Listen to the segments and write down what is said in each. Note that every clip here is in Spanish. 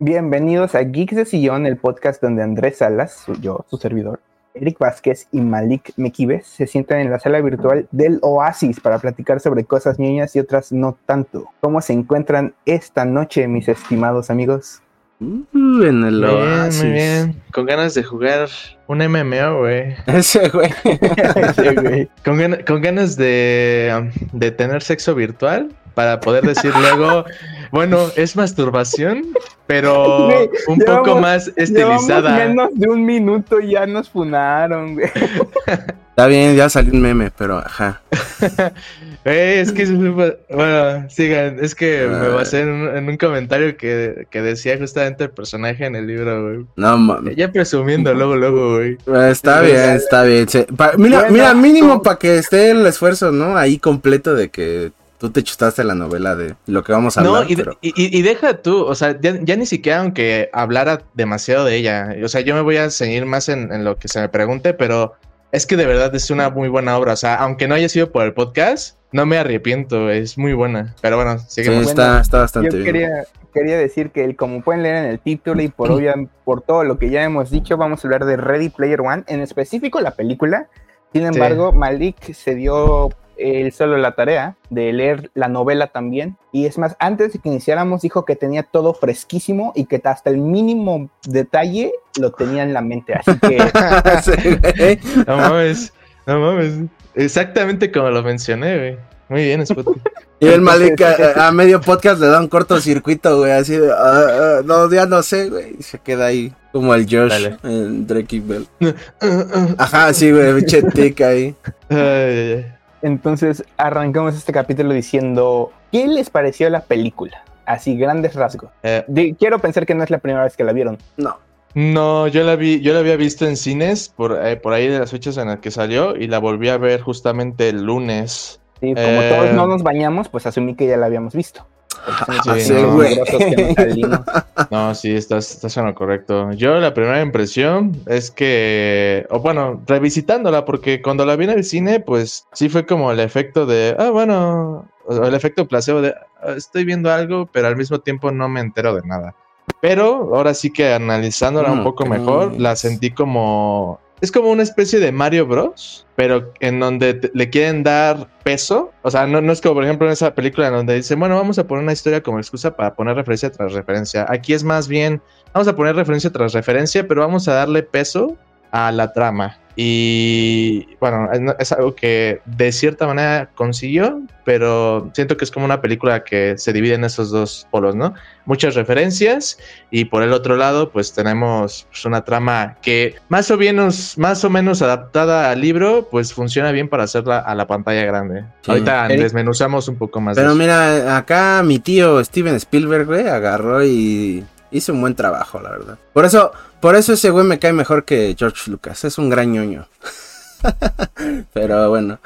Bienvenidos a Geeks de Sillón, el podcast donde Andrés Salas, yo, su servidor, Eric Vázquez y Malik Mequives se sientan en la sala virtual del Oasis para platicar sobre cosas niñas y otras no tanto. ¿Cómo se encuentran esta noche, mis estimados amigos? Uh, en el Muy bien, Oasis. muy bien. Con ganas de jugar un MMO, güey. Ese güey. Sí, güey. Con, gana- con ganas de, de tener sexo virtual para poder decir luego, bueno, es masturbación, pero Güey, un llevamos- poco más estilizada. Menos de un minuto y ya nos funaron, güey. Está bien, ya salió un meme, pero ajá. Eh, es que, bueno, sigan, es que me Ah. basé en un, en un comentario que, que decía justamente el personaje en el libro, güey. No mames. Ya presumiendo luego, luego, güey. Está Sí, bien, está bien. Pa- mira, Bueno, mira, mínimo para que esté el esfuerzo, ¿no? Ahí completo de que tú te chustaste la novela de lo que vamos a No, hablar. y, pero- y- y- deja tú, o sea, ya, ya ni siquiera aunque hablara demasiado de ella, o sea, yo me voy a seguir más en, en lo que se me pregunte, pero es que de verdad es una muy buena obra, o sea, aunque no haya sido por el podcast, no me arrepiento, es muy buena, pero bueno, Sí, está, está bastante Yo bien. quería, quería decir que, el- como pueden leer en el título y por, obvia, por todo lo que ya hemos dicho, vamos a hablar de Ready Player One, en específico la película. Sin embargo, Malik se dio él solo la tarea de leer la novela también. Y es más, antes de que iniciáramos, dijo que tenía todo fresquísimo y que hasta el mínimo detalle lo tenía en la mente. Así que Sí. No mames, no mames, exactamente como lo mencioné, güey. Muy bien, Spot. y el Malik a, a medio podcast le da un cortocircuito, güey, así de, ah, no, ya no sé, güey. Y se queda ahí como el Josh Dale. en Drake y Bell. Ajá, sí, güey, pinche tic ahí. Ay, ay, ay. Entonces arrancamos este capítulo diciendo, ¿qué les pareció la película? Así, grandes rasgos. Eh, De- quiero pensar que no es la primera vez que la vieron. No. No, yo la vi, yo la había visto en cines por, eh, por ahí de las fechas en las que salió y la volví a ver justamente el lunes. Sí, como Eh. todos no nos bañamos, pues asumí que ya la habíamos visto. Sí, que no sí, estás, estás en lo correcto. Yo la primera impresión es que, o bueno, revisitándola, porque cuando la vi en el cine, pues sí fue como el efecto de, ah, bueno, el efecto placebo de, "Ah, estoy viendo algo, pero al mismo tiempo no me entero de nada. Pero ahora sí que analizándola un Mm, poco mejor, la sentí como, es como una especie de Mario Bros, pero en donde le quieren dar peso. O sea, no, no es como, por ejemplo, en esa película en donde dicen, bueno, vamos a poner una historia como excusa para poner referencia tras referencia. Aquí es más bien, vamos a poner referencia tras referencia, pero vamos a darle peso a la trama. Y bueno, es- algo que de cierta manera consiguió, pero siento que es como una película que se divide en esos dos polos, ¿no? Muchas referencias y por el otro lado, pues tenemos pues, una trama que más o menos, más o menos adaptada al libro, pues funciona bien para hacerla a la pantalla grande. Sí. Ahorita Eric. desmenuzamos un poco más. de Pero eso. mira, acá mi tío Steven Spielberg, güey, agarró y hizo un buen trabajo, la verdad. Por eso, por eso ese güey me cae mejor que George Lucas. Es un gran ñoño. Pero bueno.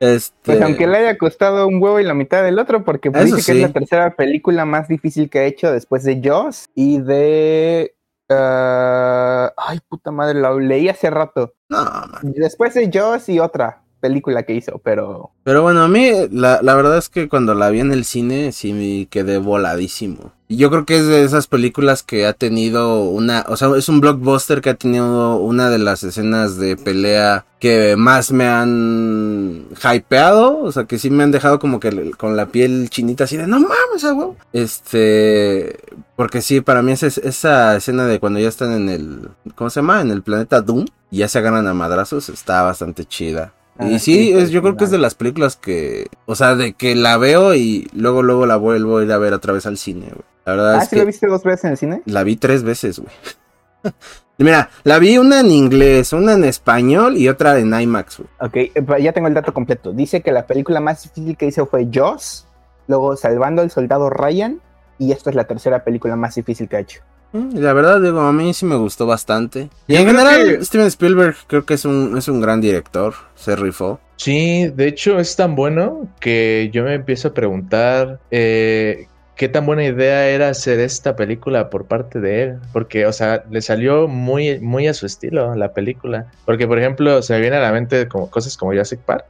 Este. Pues aunque le haya costado un huevo y la mitad del otro, porque pues, Eso dice que es la tercera película más difícil que ha hecho después de Jaws y de... ah, ay, puta madre, lo leí hace rato. No, man. Después de Jaws y otra película que hizo, pero... Pero bueno, a mí la, la verdad es que cuando la vi en el cine sí me quedé voladísimo. Y yo creo que es de esas películas que ha tenido una, o sea, es un blockbuster que ha tenido una de las escenas de pelea que más me han hypeado, o sea, que sí me han dejado como que con la piel chinita así de no mames, huevo". Este, porque sí, para mí esa, esa escena de cuando ya están en el, ¿cómo se llama? En el planeta Doom y ya se agarran a madrazos, está bastante chida. Y Ah, sí, sí, es, yo creo que es de las películas que, o sea, de que la veo y luego, luego la vuelvo a ir a ver otra vez al cine, güey. La verdad Ah, es ¿sí que lo viste dos veces en el cine? la vi tres veces, güey. Mira, la vi una en inglés, una en español y otra en IMAX, güey. Ok, eh, ya tengo el dato completo. Dice que la película más difícil que hizo fue Jaws, luego Salvando al Soldado Ryan, y esta es la tercera película más difícil que ha hecho. Mm, La verdad, digo, a mí sí me gustó bastante. Y Yo en general, que- Steven Spielberg creo que es un, es un gran director, se rifó. Sí, de hecho es tan bueno que yo me empiezo a preguntar eh, qué tan buena idea era hacer esta película por parte de él, porque, o sea, le salió muy, muy a su estilo la película, porque, por ejemplo, se me viene a la mente como cosas como Jurassic Park,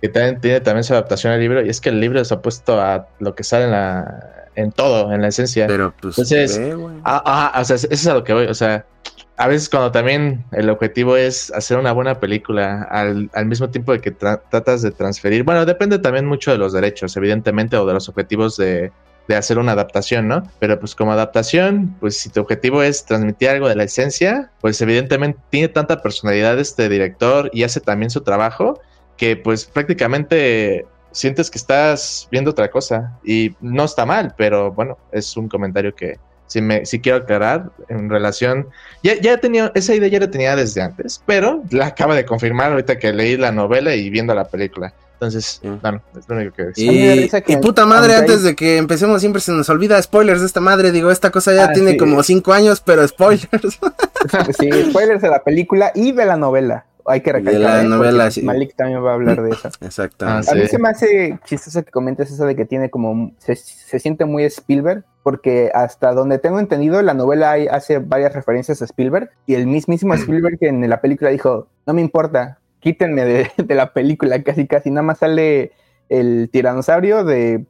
que también tiene también su adaptación al libro, y es que el libro se ha puesto a lo que sale en la en todo, en la esencia. Pero pues, Entonces, ah, ah, o sea, eso es a lo que voy, o sea, a veces cuando también el objetivo es hacer una buena película al, al mismo tiempo de que tratas de transferir, bueno, depende también mucho de los derechos, evidentemente, o de los objetivos de, de hacer una adaptación, ¿no? Pero pues como adaptación, pues si tu objetivo es transmitir algo de la esencia, pues evidentemente tiene tanta personalidad este director y hace también su trabajo que pues prácticamente sientes que estás viendo otra cosa y no está mal, pero bueno, es un comentario que si me si quiero aclarar en relación ya ya tenía esa idea ya la tenía desde antes, pero la acaba de confirmar ahorita que leí la novela y viendo la película. Entonces, bueno, es lo único que decir. Y, puta madre, antes de que empecemos siempre se nos olvida spoilers de esta madre. Digo, esta cosa ya ah, tiene como cinco años, pero spoilers. sí, spoilers de la película y de la novela. Hay que recalcar. la ¿eh? novela, Malik también va a hablar de eso. Exacto. Ah, a mí se me hace chistoso que comentes eso de que tiene como. Se, siente muy Spielberg, porque hasta donde tengo entendido, la novela hace varias referencias a Spielberg. Y el mismísimo Spielberg en la película dijo: No me importa, quítenme de, la película casi casi, nada más sale el tiranosaurio de,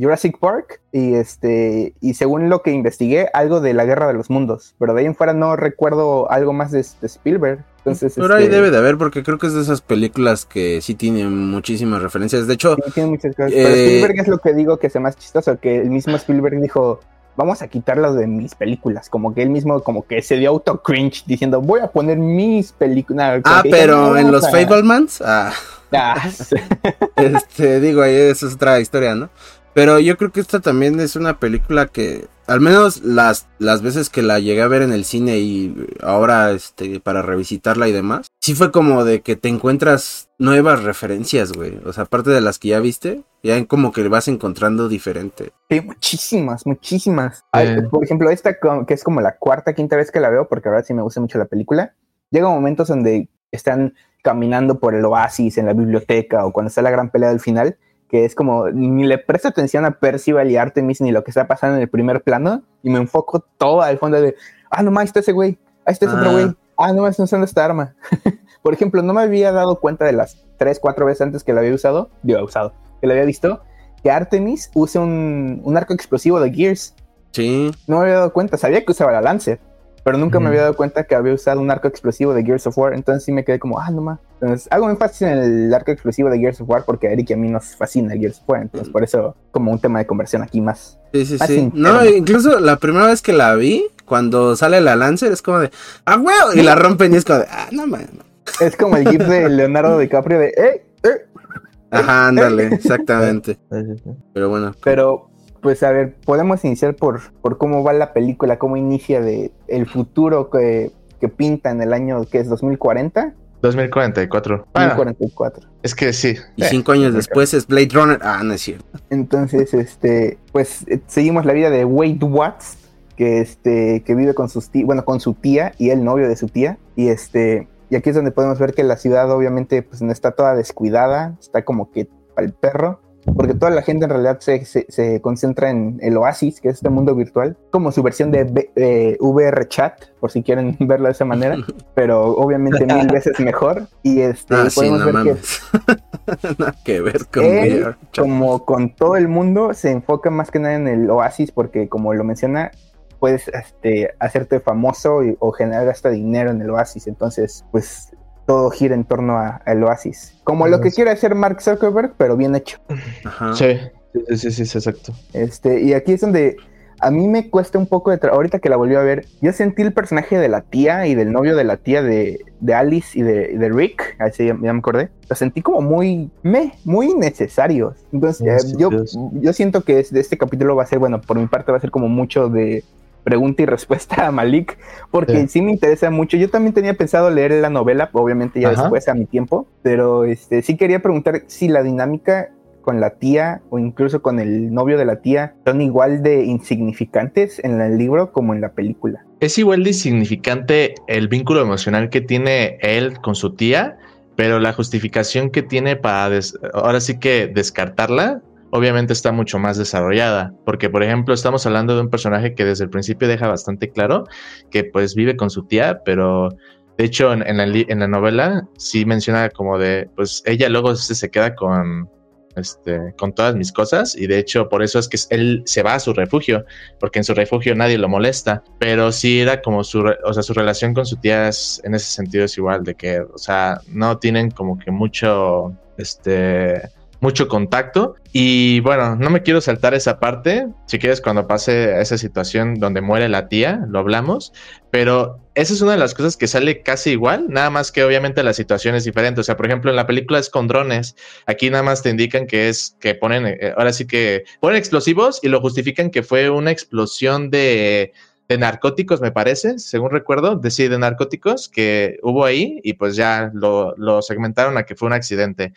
Jurassic Park y este y según lo que investigué algo de la Guerra de los Mundos, pero de ahí en fuera no recuerdo algo más de, Spielberg. Entonces, pero ahí este, debe de haber porque creo que es de esas películas que sí tienen muchísimas referencias. De hecho, tiene muchas cosas. pero eh, Spielberg es lo que digo que es más chistoso, que el mismo Spielberg dijo, vamos a quitarlo de mis películas. Como que él mismo, como que se dio auto cringe diciendo, voy a poner mis películas. Ah, pero en los Fablemans. Ah. ah. este, digo, ahí eso es otra historia, ¿no? Pero yo creo que esta también es una película que, al menos las, las veces que la llegué a ver en el cine y ahora este, para revisitarla y demás, sí fue como de que te encuentras nuevas referencias, güey. O sea, aparte de las que ya viste, ya como que vas encontrando diferente. Sí, muchísimas, muchísimas. por ejemplo, esta que es como la cuarta, quinta vez que la veo, porque ahora sí me gusta mucho la película, llega momentos donde están caminando por el oasis en la biblioteca o cuando está la gran pelea del final que es como ni le presto atención a Percival y Artemis ni lo que está pasando en el primer plano y me enfoco todo al fondo de, ah, no más, está ese güey, ah, está ese otro güey, ah, ah no más, usando esta arma. Por ejemplo, no me había dado cuenta de las tres, cuatro veces antes que la había usado, yo usado, que la había visto, que Artemis usa un, un arco explosivo de Gears. Sí. No me había dado cuenta, sabía que usaba la Lancer, pero nunca me había dado cuenta que había usado un arco explosivo de Gears of War, entonces sí me quedé como, ah, no más. Entonces hago énfasis en el arco explosivo de Gears of War porque a Eric y a mí nos fascina Gears of War, entonces por eso como un tema de conversión aquí más. Sí, sí, sí. No, incluso la primera vez que la vi, cuando sale la Lancer, es como de, ah, huevo, y la rompen y es como de, ah, no mames. Es como el gif de Leonardo DiCaprio de, eh, eh. Ajá, ándale, exactamente. Pero bueno. Pero pues a ver, podemos iniciar por, por cómo va la película, cómo inicia de el futuro que, que pinta en el año que es 2040. 2044. 2044. es que sí. Y cinco años después es Blade Runner. Ah, no es cierto. Entonces, este, pues eh, seguimos la vida de Wade Watts, que este, que vive con sus bueno, con su tía y el novio de su tía. Y este, y aquí es donde podemos ver que la ciudad obviamente pues no está toda descuidada, está como que para el perro porque toda la gente en realidad se, se, concentra en el Oasis, que es este mundo virtual, como su versión de VR Chat, por si quieren verlo de esa manera, pero obviamente mil veces mejor. Y este, ah, podemos ver que, nada que ver con VR como con todo el mundo, se enfoca más que nada en el Oasis, porque como lo menciona, puedes este, hacerte famoso o generar hasta dinero en el Oasis. Entonces, pues todo gira en torno al Oasis. Como lo que quiere hacer Mark Zuckerberg, pero bien hecho. Sí, sí, sí, sí, exacto. Este, y aquí es donde a mí me cuesta un poco de ahorita que la volví a ver, yo sentí el personaje de la tía y del novio de la tía de, Alice y de, Rick, así ya, me acordé, lo sentí como muy, me, muy necesarios. Entonces, eh, yo, yo siento que de este capítulo va a ser, bueno, por mi parte va a ser como mucho de pregunta y respuesta a Malik, porque sí. me interesa mucho. Yo también tenía pensado leer la novela, obviamente ya después a mi tiempo, pero este sí quería preguntar si la dinámica con la tía o incluso con el novio de la tía son igual de insignificantes en el libro como en la película. Es igual de insignificante el vínculo emocional que tiene él con su tía, pero la justificación que tiene para ahora sí que descartarla obviamente está mucho más desarrollada, porque por ejemplo estamos hablando de un personaje que desde el principio deja bastante claro que pues vive con su tía, pero de hecho en, la, en la, novela sí menciona como de, pues ella luego se queda con, este, con todas mis cosas y de hecho por eso es que él se va a su refugio, porque en su refugio nadie lo molesta, pero sí era como su, o sea, su relación con su tía es, en ese sentido es igual, de que, o sea, no tienen como que mucho, este, mucho contacto. Y bueno, no me quiero saltar esa parte. Si quieres, cuando pase esa situación donde muere la tía, lo hablamos. Pero esa es una de las cosas que sale casi igual, nada más que obviamente la situación es diferente. O sea, por ejemplo, en la película es con drones. Aquí nada más te indican que es que ponen, eh, ahora sí que ponen explosivos y lo justifican que fue una explosión de de narcóticos, me parece, según recuerdo, de sí, de narcóticos que hubo ahí y pues ya lo, lo, segmentaron a que fue un accidente.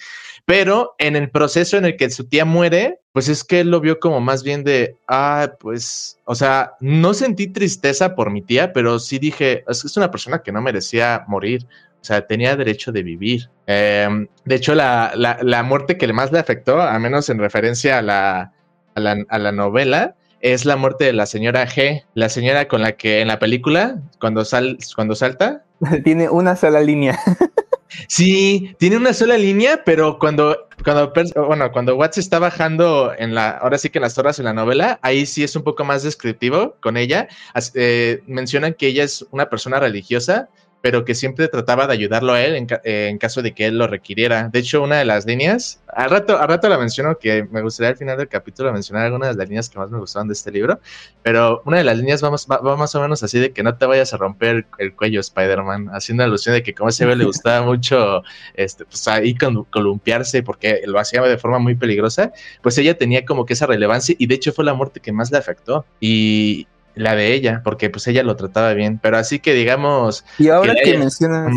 Pero en el proceso en el que su tía muere, pues es que él lo vio como más bien de, ah, pues, o sea, no sentí tristeza por mi tía, pero sí dije, es que es una persona que no merecía morir. O sea, tenía derecho de vivir. Em, de hecho, la, la, la, muerte que más le afectó, a menos en referencia a la, a la, a la novela, es la muerte de la señora G, la señora con la que en la película, cuando, sal, cuando salta... Tiene una sola línea. sí, tiene una sola línea, pero cuando, cuando, bueno, cuando Watts está bajando en la, ahora sí que en las torres en la novela, ahí sí es un poco más descriptivo con ella. Eh, mencionan que ella es una persona religiosa pero que siempre trataba de ayudarlo a él en, caso de que él lo requiriera. De hecho, una de las líneas, al rato, al rato la menciono, que me gustaría al final del capítulo mencionar algunas de las líneas que más me gustaban de este libro, pero una de las líneas va, más o menos así de que no te vayas a romper el cuello, Spider-Man, haciendo alusión de que como ese ve le gustaba mucho este, pues, ahí columpiarse porque lo hacía de forma muy peligrosa, pues ella tenía como que esa relevancia y de hecho fue la muerte que más le afectó. Y, la de ella, porque pues ella lo trataba bien. Pero así que digamos. Y ahora que, mencionas.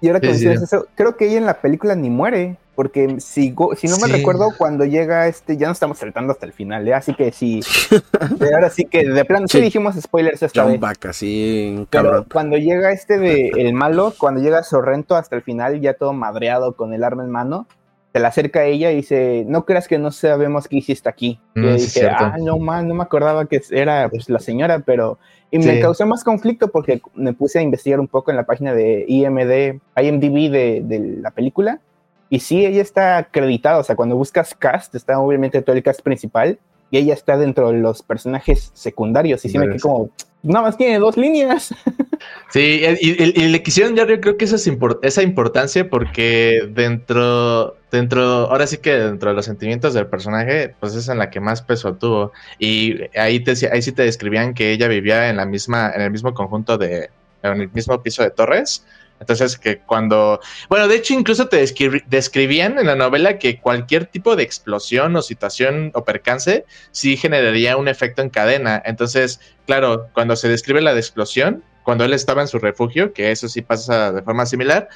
Y ahora que mencionas eso, creo que ella en la película ni muere. Porque si, si no me recuerdo, cuando llega este, ya no estamos saltando hasta el final, ¿eh? así que sí. ahora sí que de plano, sí, dijimos spoilers esta vez. Pero cuando llega este de el malo, cuando llega Sorrento hasta el final, ya todo madreado con el arma en mano, se le acerca a ella y dice, no creas que no sabemos qué hiciste aquí. y mm, dice, ah, no, man, no me acordaba que era pues, la señora, pero... Y me causó más conflicto porque me puse a investigar un poco en la página de IMD, IMDb de, de la película. Y sí, ella está acreditada, o sea, cuando buscas cast, está obviamente todo el cast principal, y ella está dentro de los personajes secundarios. Y sí me quedé como, nada más tiene dos líneas. Sí, y, le quisieron ya yo creo que esa, es esa importancia porque dentro, dentro, ahora sí que dentro de los sentimientos del personaje, pues es en la que más peso tuvo. Y ahí, te, ahí sí te describían que ella vivía en la misma, en el mismo conjunto de, en el mismo piso de Torres entonces, que cuando, bueno, de hecho incluso te describían en la novela que cualquier tipo de explosión o situación o percance sí generaría un efecto en cadena. Entonces, claro, cuando se describe la explosión, cuando él estaba en su refugio, que eso sí pasa de forma similar,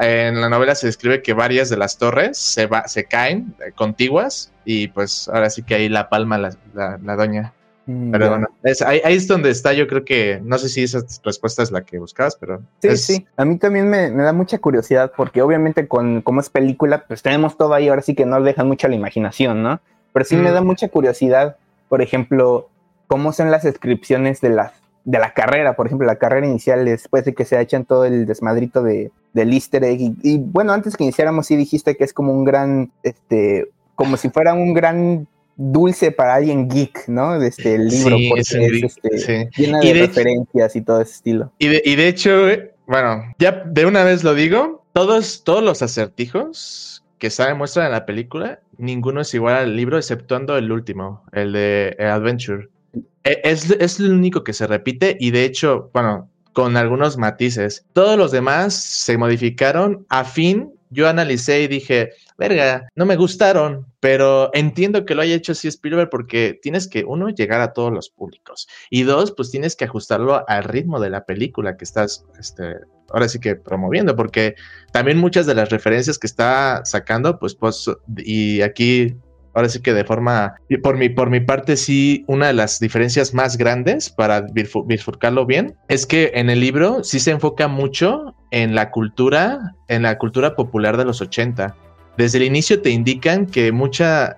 en la novela se describe que varias de las torres se, va, se caen eh, contiguas y pues ahora sí que ahí la palma la, la doña. Mm, pero bueno, ahí, es donde está, yo creo que, no sé si esa respuesta es la que buscabas, pero... Sí, sí, a mí también me, da mucha curiosidad porque obviamente con como es película, pues tenemos todo ahí, ahora sí que no dejan mucho la imaginación, ¿no? Pero sí me da mm. mucha curiosidad, por ejemplo, cómo son las descripciones de la, de la carrera, por ejemplo, la carrera inicial después de que se echan todo el desmadrito de, del easter egg. Y, y bueno, antes que iniciáramos sí dijiste que es como un gran, este, como si fuera un gran dulce para alguien geek, ¿no? De este libro, porque es, este, llena de, referencias y todo ese estilo. Y de, y de hecho, bueno, ya de una vez lo digo, todos, todos los acertijos que se muestran en la película, ninguno es igual al libro, exceptuando el último, el de Adventure. E, es, es el único que se repite y de hecho, bueno, con algunos matices. Todos los demás se modificaron a fin yo analicé y dije, verga, no me gustaron, pero entiendo que lo haya hecho así Spielberg porque tienes que, uno, llegar a todos los públicos y dos, pues tienes que ajustarlo al ritmo de la película que estás, este, ahora sí que promoviendo, porque también muchas de las referencias que está sacando, pues, pues, y aquí ahora sí que de forma, por mi, por mi parte, sí, una de las diferencias más grandes para bifurcarlo bien es que en el libro sí se enfoca mucho en la cultura, en la cultura popular de los 80. Desde el inicio te indican que mucha,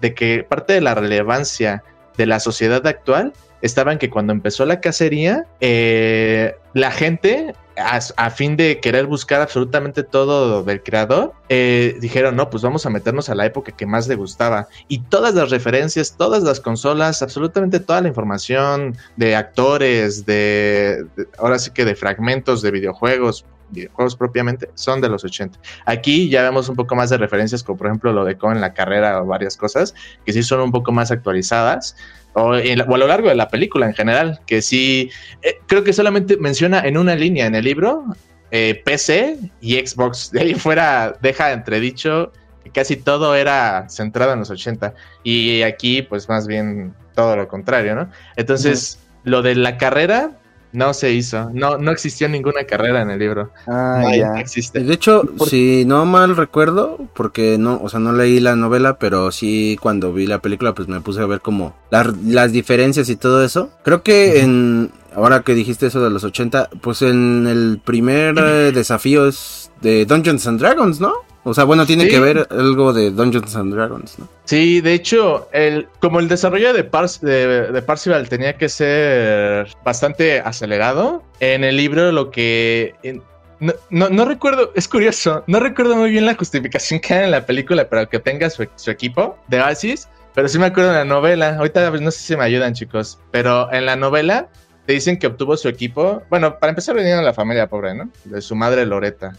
de que parte de la relevancia de la sociedad actual estaba en que cuando empezó la cacería, eh, la gente, a, fin de querer buscar absolutamente todo del creador, eh, dijeron, no, pues vamos a meternos a la época que más le gustaba. Y todas las referencias, todas las consolas, absolutamente toda la información de actores, de, ahora sí que de fragmentos de videojuegos, videojuegos propiamente, son de los 80. Aquí ya vemos un poco más de referencias, como por ejemplo lo de Con en la carrera o varias cosas, que sí son un poco más actualizadas. O, a lo largo de la película en general, que sí, eh, creo que solamente menciona en una línea en el libro eh, PC y Xbox. De ahí fuera deja entredicho que casi todo era centrado en los 80. Y aquí, pues más bien todo lo contrario, ¿no? Entonces, lo de la carrera, no se hizo. No, no existió ninguna carrera en el libro. Ah, no, ya. existe. De hecho, si no mal recuerdo, porque no, o sea, no leí la novela, pero sí cuando vi la película, pues me puse a ver como las, las diferencias y todo eso. Creo que en, ahora que dijiste eso de los 80, pues en el primer eh, desafío es de Dungeons and Dragons, ¿no? O sea, bueno, tiene Sí. que ver algo de Dungeons and Dragons, ¿no? Sí, de hecho, el, como el desarrollo de, Pars- de, de Parzival tenía que ser bastante acelerado, en el libro lo que... en- no, no, no recuerdo, es curioso, no recuerdo muy bien la justificación que hay en la película para que tenga su, su equipo de Oasis, pero sí me acuerdo en la novela, ahorita no sé si me ayudan chicos, pero en la novela te dicen que obtuvo su equipo, bueno, para empezar venía de la familia pobre, ¿no? De su madre Loreta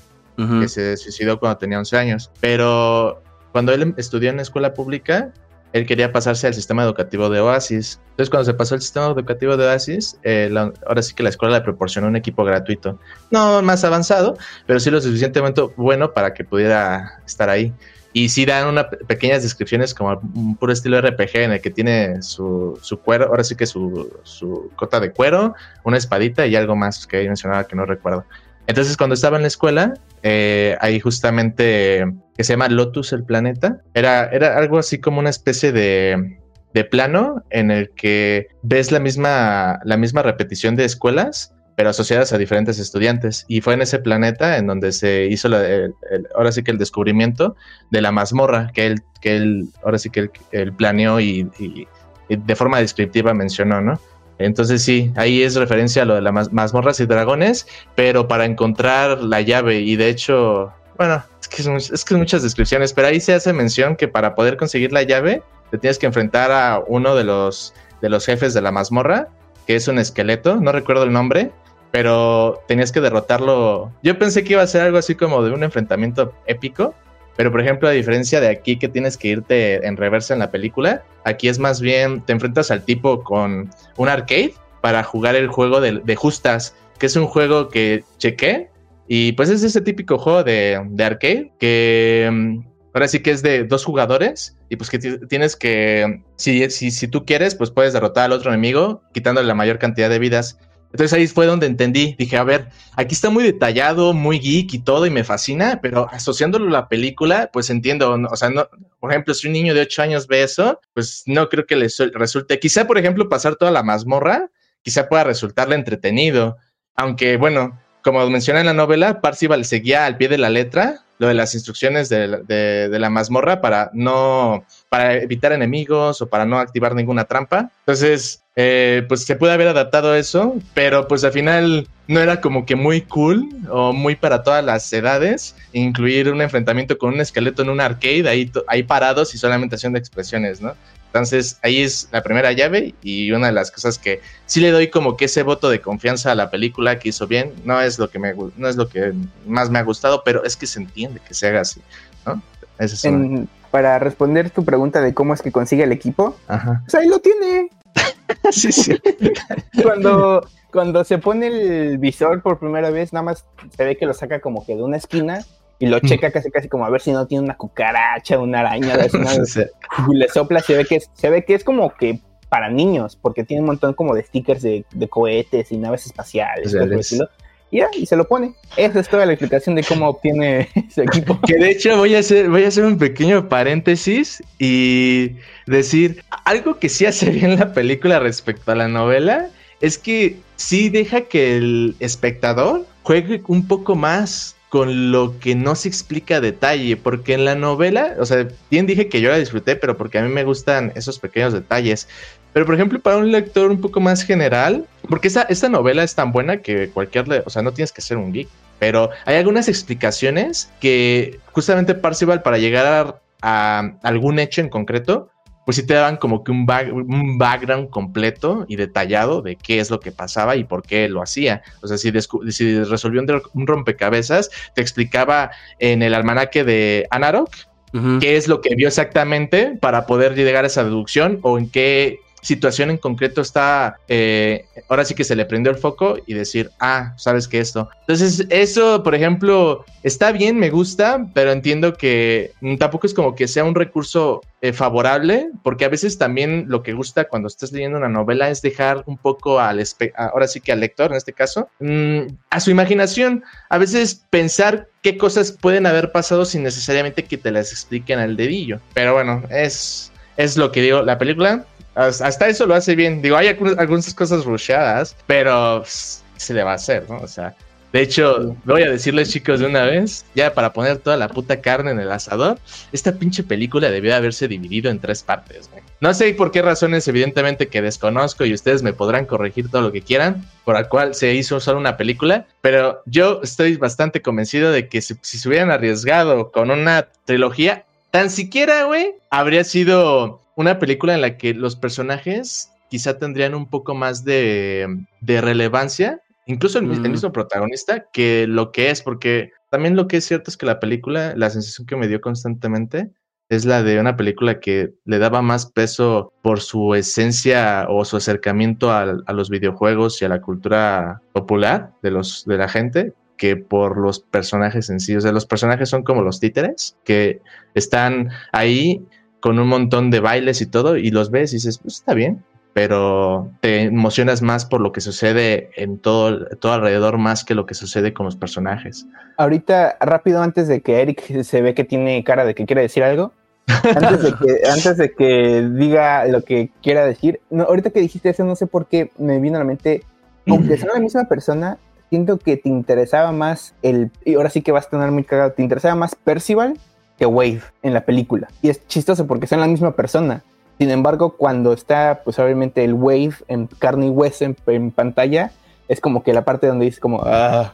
Que se suicidó cuando tenía 11 años. Pero cuando él estudió en escuela pública, él quería pasarse al sistema educativo de Oasis. Entonces, cuando se pasó al sistema educativo de Oasis, eh, la- ahora sí que la escuela le proporcionó un equipo gratuito. No más avanzado, pero sí lo suficientemente bueno para que pudiera estar ahí. Y sí dan unas pequeñas descripciones como un puro estilo RPG en el que tiene su, su cuero, ahora sí que su, su cota de cuero, una espadita y algo más que ahí mencionaba que no recuerdo. Entonces, cuando estaba en la escuela, eh, ahí justamente que se llama Lotus el planeta, era, era algo así como una especie de, de plano en el que ves la misma, la misma repetición de escuelas, pero asociadas a diferentes estudiantes. Y fue en ese planeta en donde se hizo la- el- ahora sí que el descubrimiento de la mazmorra, que él, que él ahora sí que él, él planeó y de forma descriptiva mencionó, ¿no? Entonces sí, ahí es referencia a lo de las maz- mazmorras y dragones, pero para encontrar la llave y de hecho, bueno, es que es, es que muchas descripciones, pero ahí se hace mención que para poder conseguir la llave te tienes que enfrentar a uno de los, de los jefes de la mazmorra, que es un esqueleto, no recuerdo el nombre, pero tenías que derrotarlo. Yo pensé que iba a ser algo así como de un enfrentamiento épico, pero por ejemplo, a diferencia de aquí que tienes que irte en reversa en la película, aquí es más bien te enfrentas al tipo con un arcade para jugar el juego de, justas, que es un juego que chequé y pues es ese típico juego de, de arcade que mm, ahora sí que es de dos jugadores y pues que ti- tienes que, si, si, si tú quieres, pues puedes derrotar al otro enemigo quitándole la mayor cantidad de vidas. Entonces ahí fue donde entendí, dije, a ver, aquí está muy detallado, muy geek y todo y me fascina, pero asociándolo a la película, pues entiendo, o sea, no, por ejemplo, si un niño de 8 años ve eso, pues no creo que le su- resulte, quizá por ejemplo pasar toda la mazmorra, quizá pueda resultarle entretenido, aunque bueno, como menciona en la novela, Parcival seguía al pie de la letra lo de las instrucciones de, de- de la mazmorra para no, para evitar enemigos o para no activar ninguna trampa. Entonces, eh, pues se puede haber adaptado eso, pero pues al final no era como que muy cool o muy para todas las edades incluir un enfrentamiento con un esqueleto en un arcade ahí, ahí parados y solamente haciendo expresiones, ¿no? Entonces ahí es la primera llave y una de las cosas que sí le doy como que ese voto de confianza a la película que hizo bien. No es lo que me no es lo que más me ha gustado, pero es que se entiende que se haga así, ¿no? Esa es una- En- para responder tu pregunta de cómo es que consigue el equipo, Ajá. pues ahí lo tiene. sí, sí. Cuando, cuando se pone el visor por primera vez, nada más se ve que lo saca como que de una esquina y lo checa casi casi como a ver si no tiene una cucaracha, una araña, una- Sí, y le sopla, se ve que es, se ve que es como que para niños, porque tiene un montón como de stickers de, de cohetes y naves espaciales, y ya, y se lo pone. Esa es toda la explicación de cómo obtiene su equipo. Que de hecho voy a hacer, voy a hacer un pequeño paréntesis y decir algo que sí hace bien la película respecto a la novela es que sí deja que el espectador juegue un poco más con lo que no se explica detalle, porque en la novela, o sea, bien dije que yo la disfruté, pero porque a mí me gustan esos pequeños detalles. Pero por ejemplo, para un lector un poco más general, porque esta, esta novela es tan buena que cualquier, o sea, no tienes que ser un geek, pero hay algunas explicaciones que justamente Parcival para llegar a algún hecho en concreto, pues sí te daban como que un, un, background completo y detallado de qué es lo que pasaba y por qué lo hacía. O sea, si, si resolvió un, rompecabezas, te explicaba en el almanaque de Anarok qué es lo que vio exactamente para poder llegar a esa deducción o en qué situación en concreto está, eh, ahora sí que se le prendió el foco y decir, ah, sabes que esto. Entonces, eso, por ejemplo, está bien, me gusta, pero entiendo que tampoco es como que sea un recurso eh, favorable, porque a veces también lo que gusta cuando estás leyendo una novela es dejar un poco al, ahora sí que al lector, en este caso, mm, a su imaginación. A veces pensar qué cosas pueden haber pasado sin necesariamente que te las expliquen al dedillo. Pero bueno, es, es lo que digo. La película hasta eso lo hace bien. Digo, hay algunas, cosas rusheadas, pero se le va a hacer, ¿no? O sea, de hecho, voy a decirles, chicos, de una vez, ya para poner toda la puta carne en el asador, esta pinche película debió haberse dividido en tres partes, güey. No sé por qué razones, evidentemente, que desconozco y ustedes me podrán corregir todo lo que quieran, por la cual se hizo solo una película, pero yo estoy bastante convencido de que si, si se hubieran arriesgado con una trilogía, tan siquiera, güey, habría sido una película en la que los personajes quizá tendrían un poco más de, relevancia, incluso el, mm. mismo protagonista, que lo que es, porque también lo que es cierto es que la película, la sensación que me dio constantemente, es la de una película que le daba más peso por su esencia o su acercamiento a, a, los videojuegos y a la cultura popular de, los, de la gente que por los personajes en sí. O sea, los personajes son como los títeres que están ahí con un montón de bailes y todo, y los ves y dices, pues está bien, pero te emocionas más por lo que sucede en todo, todo alrededor más que lo que sucede con los personajes. Ahorita, rápido, antes de que Eric se ve que tiene cara de que quiere decir algo, antes de que, antes de que diga lo que quiera decir, no, ahorita que dijiste eso, no sé por qué me vino a la mente, aunque sea la misma persona, siento que te interesaba más el, y ahora sí que vas a tener muy cagado, te interesaba más Percival que Wave en la película. Y es chistoso porque son la misma persona. Sin embargo, cuando está, pues obviamente el Wave en carne y hueso en, pantalla, es como que la parte donde dice como, ah,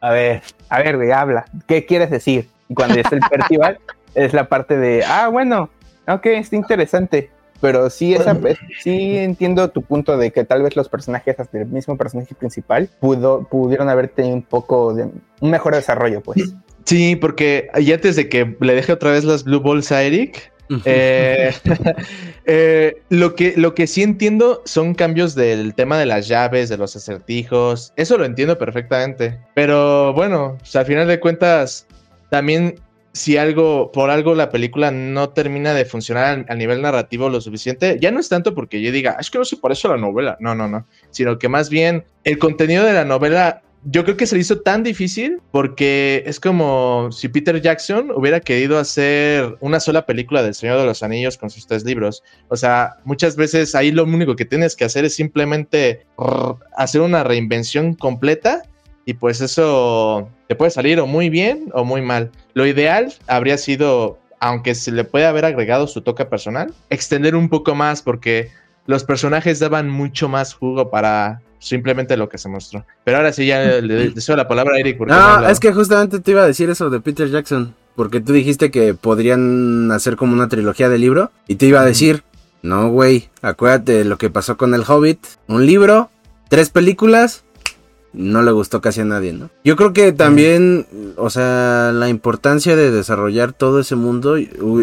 a ver, a ver, güey, habla, ¿qué quieres decir? Y cuando es el Percival, es la parte de, ah, bueno, ok, está interesante. Pero sí, esa, sí entiendo tu punto de que tal vez los personajes, hasta el mismo personaje principal, pudo, pudieron haber tenido un poco de un mejor desarrollo, pues. Sí, porque y antes de que le deje otra vez las Blue Balls a Eric, eh, eh, lo, que, lo que sí entiendo son cambios del tema de las llaves, de los acertijos. Eso lo entiendo perfectamente. Pero bueno, al final de cuentas, también si algo, por algo la película no termina de funcionar a, nivel narrativo lo suficiente, ya no es tanto porque yo diga, es que no se parece a la novela. No, no, no. Sino que más bien el contenido de la novela yo creo que se le hizo tan difícil porque es como si Peter Jackson hubiera querido hacer una sola película del Señor de los Anillos con sus tres libros. O sea, muchas veces ahí lo único que tienes que hacer es simplemente hacer una reinvención completa y pues eso te puede salir o muy bien o muy mal. Lo ideal habría sido, aunque se le puede haber agregado su toque personal, extender un poco más porque los personajes daban mucho más jugo para simplemente lo que se mostró. Pero ahora sí, ya le deseo la palabra a Eric. no, es que justamente te iba a decir eso de Peter Jackson. Porque tú dijiste que podrían hacer como una trilogía de libro. Y te iba a decir, no, güey, acuérdate de lo que pasó con El Hobbit. Un libro, tres películas, no le gustó casi a nadie, ¿no? Yo creo que también, o sea, la importancia de desarrollar todo ese mundo,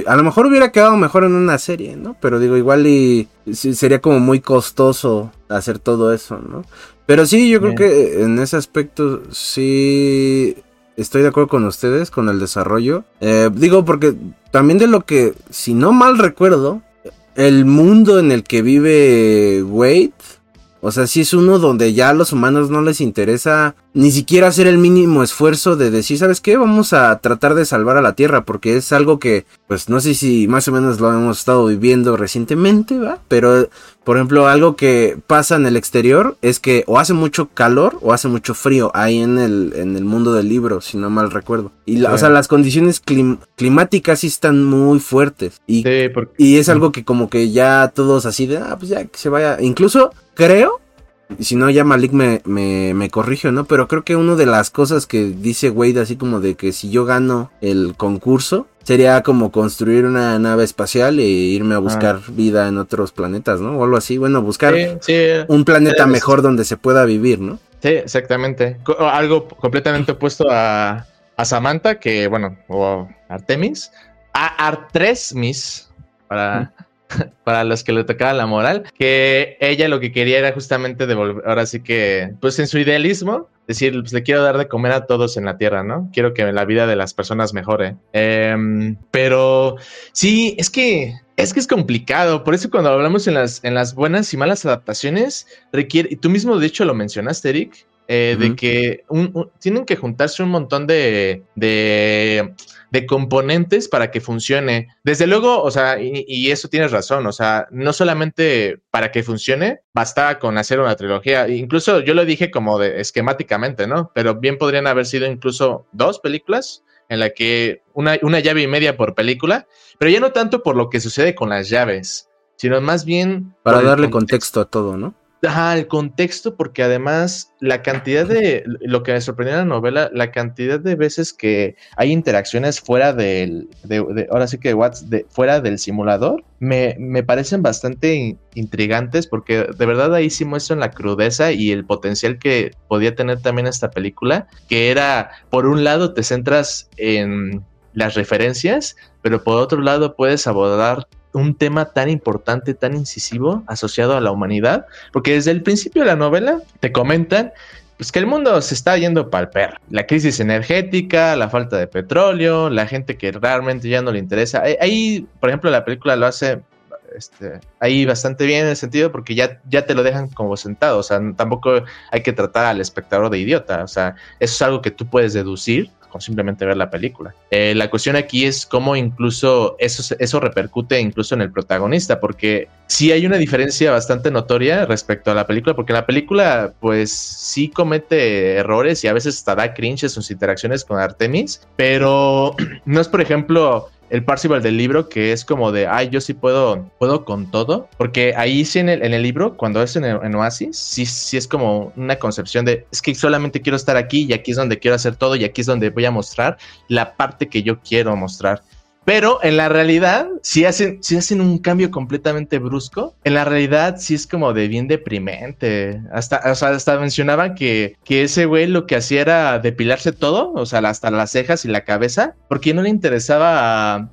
a lo mejor hubiera quedado mejor en una serie, ¿no? Pero digo, igual y sería como muy costoso hacer todo eso, ¿no? Pero sí, yo creo que en ese aspecto sí estoy de acuerdo con ustedes, con el desarrollo. Eh, digo, porque también de lo que, si no mal recuerdo, el mundo en el que vive Wade O sea, sí es uno donde ya a los humanos no les interesa ni siquiera hacer el mínimo esfuerzo de decir, ¿sabes qué? Vamos a tratar de salvar a la Tierra, porque es algo que, pues no sé si más o menos lo hemos estado viviendo recientemente, ¿va? Pero, por ejemplo, algo que pasa en el exterior es que o hace mucho calor o hace mucho frío ahí en el, en el mundo del libro, si no mal recuerdo. Y, o sea, las condiciones climáticas sí están muy fuertes. Y, y es algo que como que ya todos así de, ah, pues ya que se vaya. Incluso creo si no, ya Malik me, me, me corrige, ¿no? Pero creo que una de las cosas que dice Wade, así como de que si yo gano el concurso, sería como construir una nave espacial e irme a ah. buscar vida en otros planetas, ¿no? O algo así. Bueno, buscar un planeta mejor donde se pueda vivir, ¿no? Sí, exactamente. Algo completamente opuesto a, a Samantha, que, bueno, o Artemis. A Artresmis, para para los que le tocaba la moral, que ella lo que quería era justamente devolver, ahora sí que, pues en su idealismo, decir, pues le quiero dar de comer a todos en la tierra, ¿no? Quiero que la vida de las personas mejore. Em, pero sí, es que es que es complicado, por eso cuando hablamos en las, en las buenas y malas adaptaciones, requiere, y tú mismo de hecho lo mencionaste, Eric, eh, de que tienen que juntarse un montón de, de, componentes para que funcione. Desde luego, o sea, y, eso tienes razón, o sea, no solamente para que funcione, basta con hacer una trilogía. Incluso yo lo dije como de esquemáticamente, ¿no? Pero bien podrían haber sido incluso dos películas en la que una, una llave y media por película, pero ya no tanto por lo que sucede con las llaves, sino más bien... Para darle contexto a todo, ¿no? Ajá, el contexto, porque además la cantidad de, lo que me sorprendió en la novela, la cantidad de veces que hay interacciones fuera del, de, ahora sí que de, fuera del simulador, me, me parecen bastante intrigantes porque de verdad ahí sí muestran la crudeza y el potencial que podía tener también esta película, que era, por un lado te centras en las referencias, pero por otro lado puedes abordar un tema tan importante, tan incisivo asociado a la humanidad, porque desde el principio de la novela te comentan pues que el mundo se está yendo para el perro. La crisis energética, la falta de petróleo, la gente que realmente ya no le interesa. Ahí, por ejemplo, la película lo hace este, ahí bastante bien en el sentido porque ya, ya te lo dejan como sentado. O sea, tampoco hay que tratar al espectador de idiota. O sea, eso es algo que tú puedes deducir con simplemente ver la película. Eh, la cuestión aquí es cómo incluso eso, eso repercute incluso en el protagonista, porque sí hay una diferencia bastante notoria respecto a la película, porque la película pues sí comete errores y a veces hasta da cringe en sus interacciones con Artemis, pero no es por ejemplo el Parcival del libro, que es como de, ay, yo sí puedo, puedo con todo, porque ahí sí en el, en el libro, cuando es en, en, Oasis, sí, sí es como una concepción de, es que solamente quiero estar aquí y aquí es donde quiero hacer todo y aquí es donde voy a mostrar la parte que yo quiero mostrar. Pero en la realidad, si hacen, si hacen un cambio completamente brusco, en la realidad sí es como de bien deprimente. Hasta, o sea, hasta mencionaban que, que ese güey lo que hacía era depilarse todo, o sea, hasta las cejas y la cabeza, porque no le interesaba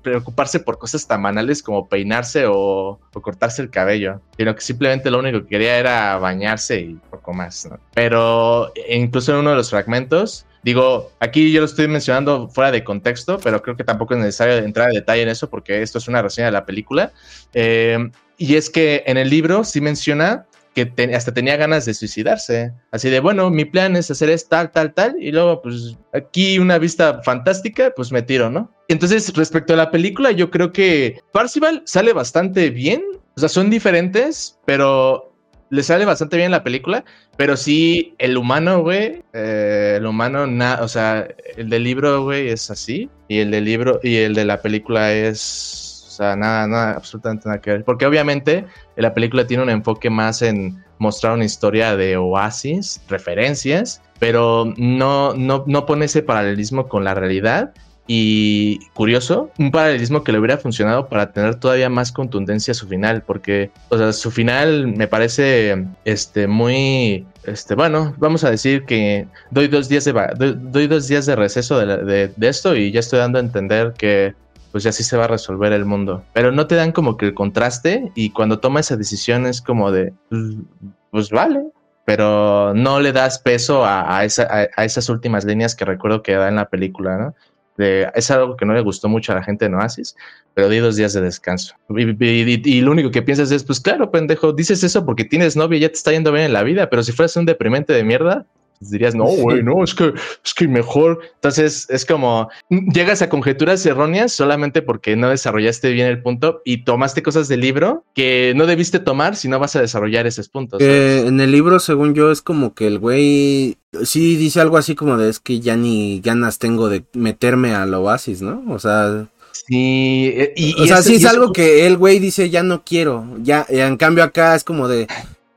preocuparse por cosas tan banales como peinarse o, cortarse el cabello, sino que simplemente lo único que quería era bañarse y poco más. Pero incluso en uno de los fragmentos Digo, aquí yo lo estoy mencionando fuera de contexto, pero creo que tampoco es necesario entrar en detalle en eso porque esto es una reseña de la película. Eh, y es que en el libro sí menciona que hasta tenía ganas de suicidarse. Así de, bueno, mi plan es hacer es tal, tal, tal, y luego, pues, aquí una vista fantástica, pues me tiro, ¿no? Entonces, respecto a la película, yo creo que Parcival sale bastante bien. O sea, son diferentes, pero le sale bastante bien la película, pero sí, el humano, güey, eh, el humano, o sea, el del libro, güey, es así, y el del libro, y el de la película es, o sea, nada, nada, absolutamente nada que ver, porque obviamente la película tiene un enfoque más en mostrar una historia de oasis, referencias, pero no, no, no pone ese paralelismo con la realidad y curioso, un paralelismo que le hubiera funcionado para tener todavía más contundencia a su final, porque, o sea, su final me parece, este, muy, este, bueno, vamos a decir que doy dos días de, doy, dos días de receso de, esto y ya estoy dando a entender que, pues así se va a resolver el mundo. Pero no te dan como que el contraste y cuando toma esa decisión es como de, pues, pues vale, pero no le das peso a, esa, a, esas últimas líneas que recuerdo que da en la película, ¿no? De, es algo que no le gustó mucho a la gente de Oasis, pero di dos días de descanso. Y, lo único que piensas es, pues claro, pendejo, dices eso porque tienes novia y ya te está yendo bien en la vida, pero si fueras un deprimente de mierda, pues dirías, no, güey, no, es que, es que mejor. Entonces es como llegas a conjeturas erróneas solamente porque no desarrollaste bien el punto y tomaste cosas del libro que no debiste tomar si no vas a desarrollar esos puntos. en el libro, según yo, es como que el güey sí dice algo así como de es que ya ni ganas tengo de meterme al oasis, ¿no? O sea. Sí, eh, y, o sea, sí es, algo que el güey dice ya no quiero. Ya, en cambio acá es como de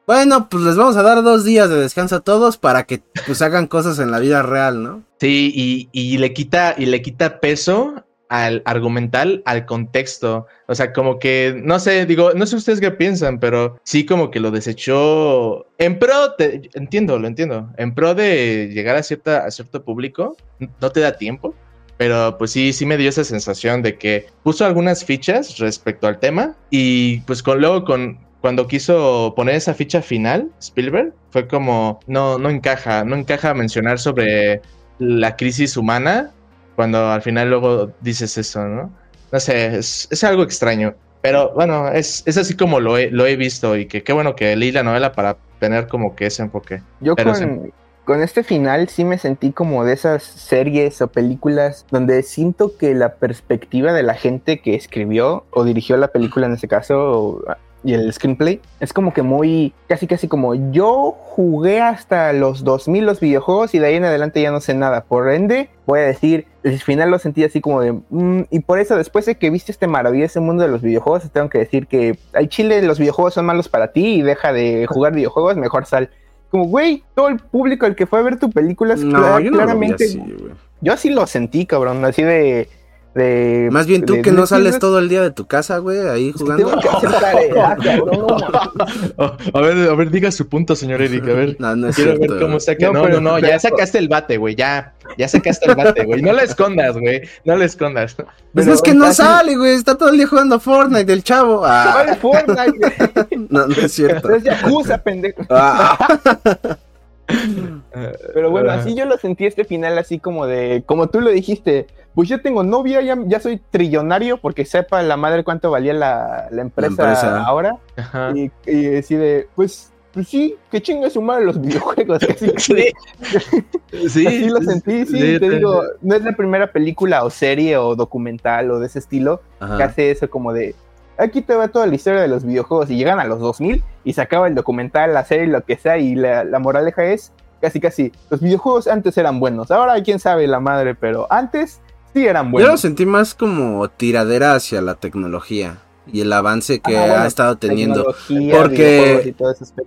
bueno, pues les vamos a dar dos días de descanso a todos para que pues hagan cosas en la vida real, ¿no? Sí, y, le quita, y le quita peso al argumental, al contexto. O sea, como que, no sé, digo, no sé ustedes qué piensan, pero sí como que lo desechó en pro, entiendo, lo entiendo, en pro de llegar a, cierta, cierto público, no te da tiempo. Pero pues sí, sí me dio esa sensación de que puso algunas fichas respecto al tema y pues luego con, cuando quiso poner esa ficha final, Spielberg, fue como, no, no encaja, no encaja mencionar sobre la crisis humana cuando al final luego dices eso, ¿no? No sé, es, algo extraño. Pero bueno, es, es así como lo he, lo he visto y que qué bueno que leí la novela para tener como que ese enfoque. Yo con, con este final sí me sentí como de esas series o películas donde siento que la perspectiva de la gente que escribió o dirigió la película en ese caso y el screenplay es como que muy, casi casi como yo jugué hasta los 2000 los videojuegos y de ahí en adelante ya no sé nada. Por ende, voy a decir, el final lo sentí así como de, mm", y por eso después de que viste este maravilloso mundo de los videojuegos, tengo que decir que hay Chile, los videojuegos son malos para ti y deja de jugar videojuegos, mejor sal. Como, güey, todo el público al que fue a ver tu película es claramente... yo así lo sentí, cabrón, así de más bien tú que no sales todo el día de tu casa, güey, ahí jugando. a ver, a ver, diga su punto, señor Eric, a ver. No, no es Quiero ver cómo saca. No, no, no, ya sacaste el bate, güey, ya. Ya sacaste el bate, güey. No le escondas, güey. No le escondas. Pues es que no sale, güey. Está todo el día jugando Fortnite, el chavo. Ah. Fortnite, No, no es cierto. Es Yakuza, pendejo. Ah. Pero bueno, así yo lo sentí este final así como de, como tú lo dijiste, pues yo tengo novia, ya, ya soy trillonario porque sepa la madre cuánto valía la, empresa, ahora. Y, y decide, pues, pues sí, que chinga su madre los videojuegos. sí, sí, así lo sentí, sí, te digo, no es la primera película o serie o documental o de ese estilo que hace eso como de, aquí te va toda la historia de los videojuegos y llegan a los 2000 y se acaba el documental, la serie, lo que sea y la, la moraleja es casi casi, los videojuegos antes eran buenos, ahora quién sabe la madre, pero antes sí eran buenos. Yo lo sentí más como tiradera hacia la tecnología y el avance que ha estado teniendo. Porque,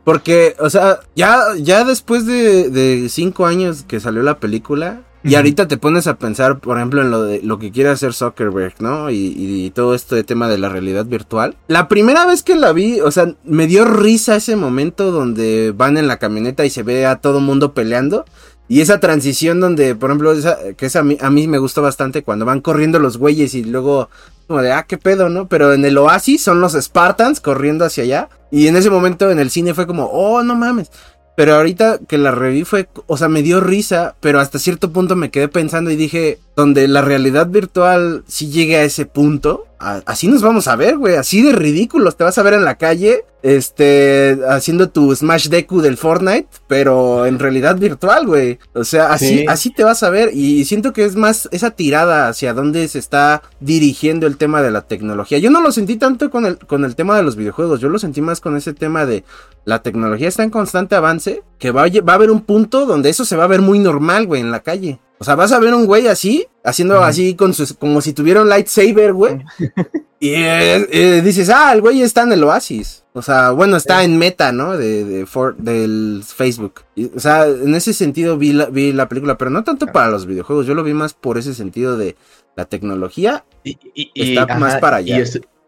porque, o sea, ya, ya después de, de cinco años que salió la película, y ahorita te pones a pensar, por ejemplo, en lo de lo que quiere hacer Zuckerberg, ¿no? Y, y, todo este tema de la realidad virtual. La primera vez que la vi, o sea, me dio risa ese momento donde van en la camioneta y se ve a todo mundo peleando. Y esa transición donde, por ejemplo, esa, que esa a mí, a mí me gustó bastante cuando van corriendo los güeyes y luego como de, ah, qué pedo, ¿no? Pero en el oasis son los Spartans corriendo hacia allá. Y en ese momento en el cine fue como, oh, no mames. Pero ahorita que la reví fue, o sea, me dio risa, pero hasta cierto punto me quedé pensando y dije, donde la realidad virtual sí llegue a ese punto, así nos vamos a ver, güey, así de ridículos, te vas a ver en la calle, este, haciendo tu Smash Deku del Fortnite, pero en realidad virtual, güey. O sea, así, así te vas a ver y siento que es más esa tirada hacia dónde se está dirigiendo el tema de la tecnología. Yo no lo sentí tanto con el, con el tema de los videojuegos, yo lo sentí más con ese tema de la tecnología está en constante avance, que va a, va a haber un punto donde eso se va a ver muy normal, güey, en la calle. O sea, vas a ver un güey así, haciendo así con sus, como si tuviera un lightsaber, güey. y eh, eh, dices, ah, el güey está en el Oasis. O sea, bueno, está en meta, ¿no? De, de del Facebook. o sea, en ese sentido vi la, vi la película, pero no tanto para los videojuegos. Yo lo vi más por ese sentido de la tecnología. Y, está más para allá.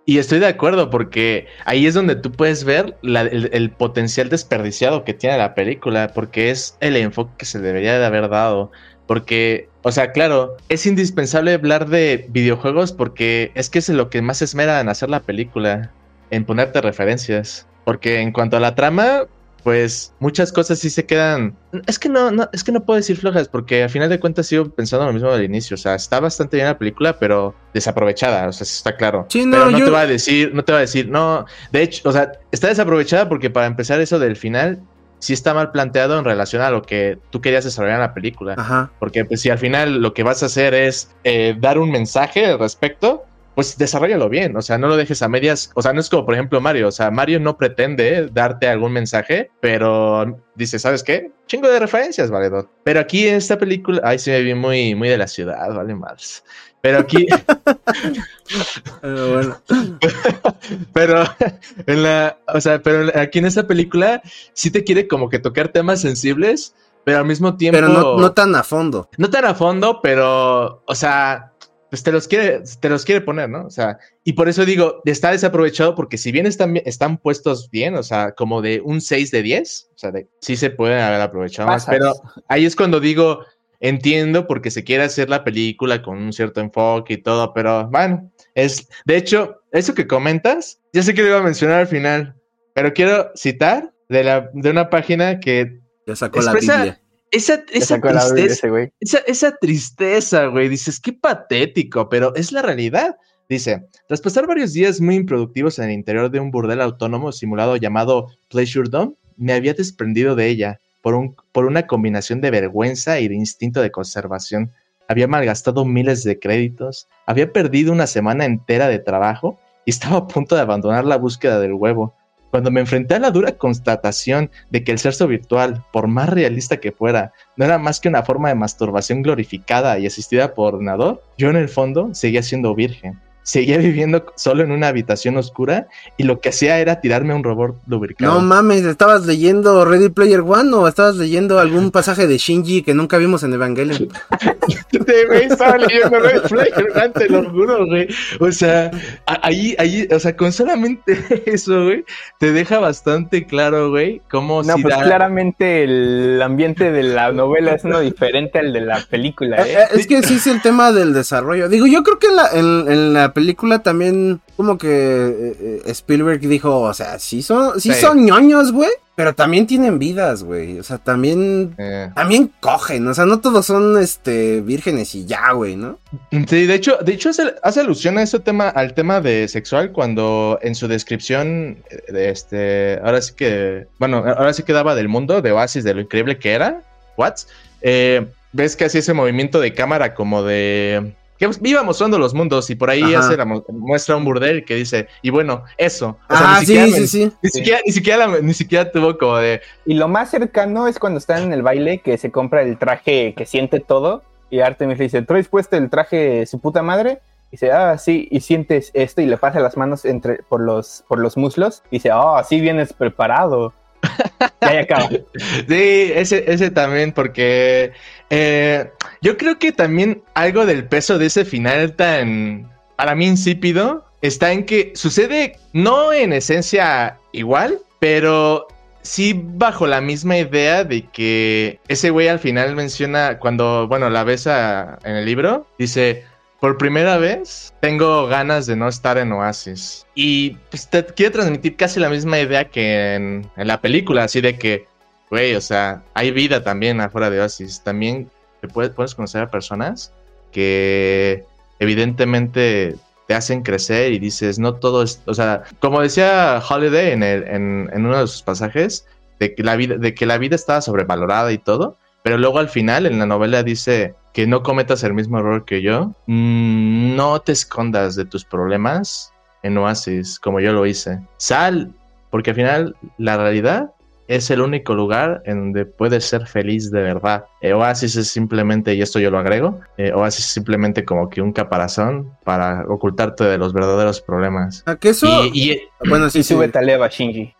Y estoy de acuerdo porque ahí es donde tú puedes ver el, potencial desperdiciado que tiene la película, porque es el enfoque que se debería de haber dado. Porque, o sea, claro, es indispensable hablar de videojuegos porque es que es lo que más esmera en hacer la película, en ponerte referencias. Porque en cuanto a la trama, pues muchas cosas sí se quedan. Es que no, no, es que no puedo decir flojas, porque al final de cuentas sigo pensando lo mismo del inicio. O sea, está bastante bien la película, pero desaprovechada. O sea, está claro. Sí, no, pero no yo- te va a decir, no te va a decir, no. De hecho, o sea, está desaprovechada porque para empezar eso del final, sí está mal planteado en relación a lo que tú querías desarrollar en la película. Ajá. Porque pues, si al final lo que vas a hacer es eh, dar un mensaje al respecto, pues desarrollalo bien. O sea, no lo dejes a medias. O sea, no es como por ejemplo Mario. O sea, Mario no pretende darte algún mensaje, pero dice, ¿sabes qué? Chingo de referencias, valedor. Pero aquí en esta película, ay, sí me vi muy, muy de la ciudad, vale más. Pero aquí, Pero bueno. pero en la, o sea, pero aquí en esta película sí te quiere como que tocar temas sensibles, pero al mismo tiempo. Pero no, no tan a fondo. no tan a fondo, pero, o sea, pues te los quiere, te los quiere poner, ¿no? O sea, y por eso digo, está desaprovechado porque si bien están, están puestos bien, o sea, como de un 6 de 10, o sea, de, sí se pueden haber aprovechado más, Pasas. pero ahí es cuando digo, entiendo porque se quiere hacer la película con un cierto enfoque y todo, pero bueno, es, de hecho, eso que comentas, ya sé que lo iba a mencionar al final, pero quiero citar de, la, de una página que Ya sacó la Biblia. esa, Biblia tristeza, ese güey. esa, esa tristeza, güey, dices, qué patético, pero es la realidad. Dice, tras pasar varios días muy improductivos en el interior de un burdel autónomo simulado llamado Pleasure Dome, me había desprendido de ella por, un, por una combinación de vergüenza y de instinto de conservación. Había malgastado miles de créditos, había perdido una semana entera de trabajo y estaba a punto de abandonar la búsqueda del huevo. Cuando me enfrenté a la dura constatación de que el sexo virtual, por más realista que fuera, no era más que una forma de masturbación glorificada y asistida por ordenador, yo en el fondo seguía siendo virgen. Seguía viviendo solo en una habitación oscura y lo que hacía era tirarme a un robot lubricado. No mames, ¿estabas leyendo Ready Player One o estabas leyendo algún pasaje de Shinji que nunca vimos en Evangelion? Te, güey, estaba leyendo Red Player One, te lo juro, güey. O sea, a- ahí, ahí, o sea, con solamente eso, güey, te deja bastante claro, güey, cómo No, si pues da- claramente el ambiente de la novela es uno diferente al de la película, Eh, ¿eh? eh, Es que sí es el tema del desarrollo. Digo, yo creo que en la, en, en la película también como que eh, eh, Spielberg dijo, o sea, sí son, sí Sí. son ñoños, güey, pero también tienen vidas, güey. O sea, también, Eh, también cogen, o sea, no todos son este vírgenes y ya, güey, ¿no? Sí, de hecho, de hecho hace, hace alusión a ese tema, al tema de sexual, cuando en su descripción, de este, ahora sí que, bueno, ahora sí que daba del mundo, de Oasis, de lo increíble que era, Watts, eh, ves que hacía ese movimiento de cámara como de que iba mostrando los mundos y por ahí Ajá. hace la mu- muestra un burdel que dice, y bueno, eso. O sea, ah, ni sí, siquiera sí, men- sí. Ni siquiera, ni siquiera, la- ni siquiera tuvo como de, Y lo más cercano es cuando están en el baile que se compra el traje que siente todo y Artemis le dice, ¿traes puesto el traje de su puta madre? Y dice, ah, sí, y sientes esto y le pasa las manos entre, por, los, por los muslos. Y dice, ah, así vienes preparado. Y ahí acaba. Sí, ese, ese también, porque eh, yo creo que también algo del peso de ese final tan, para mí, insípido, está en que sucede no en esencia igual, pero sí bajo la misma idea de que ese güey al final menciona, cuando, bueno, la ves a- en el libro, dice... Por primera vez tengo ganas de no estar en Oasis. Y pues, te quiero transmitir casi la misma idea que en, la película, así de que Güey, o sea, hay vida también afuera de Oasis. También te puedes, puedes conocer a personas que evidentemente te hacen crecer y dices, no todo es, o sea, como decía Holiday en, en uno de sus pasajes, de que, la vida, de que la vida estaba sobrevalorada y todo, pero luego al final en la novela dice que no cometas el mismo error que yo, Mm, no te escondas de tus problemas en Oasis como yo lo hice. Sal, porque al final la realidad es el único lugar en donde puedes ser feliz de verdad. Eh, Oasis es simplemente, y esto yo lo agrego, eh, Oasis es simplemente como que un caparazón para ocultarte de los verdaderos problemas. ¿A que eso? Y, y- bueno, sí, Y sí. sube Taleba, Shinji.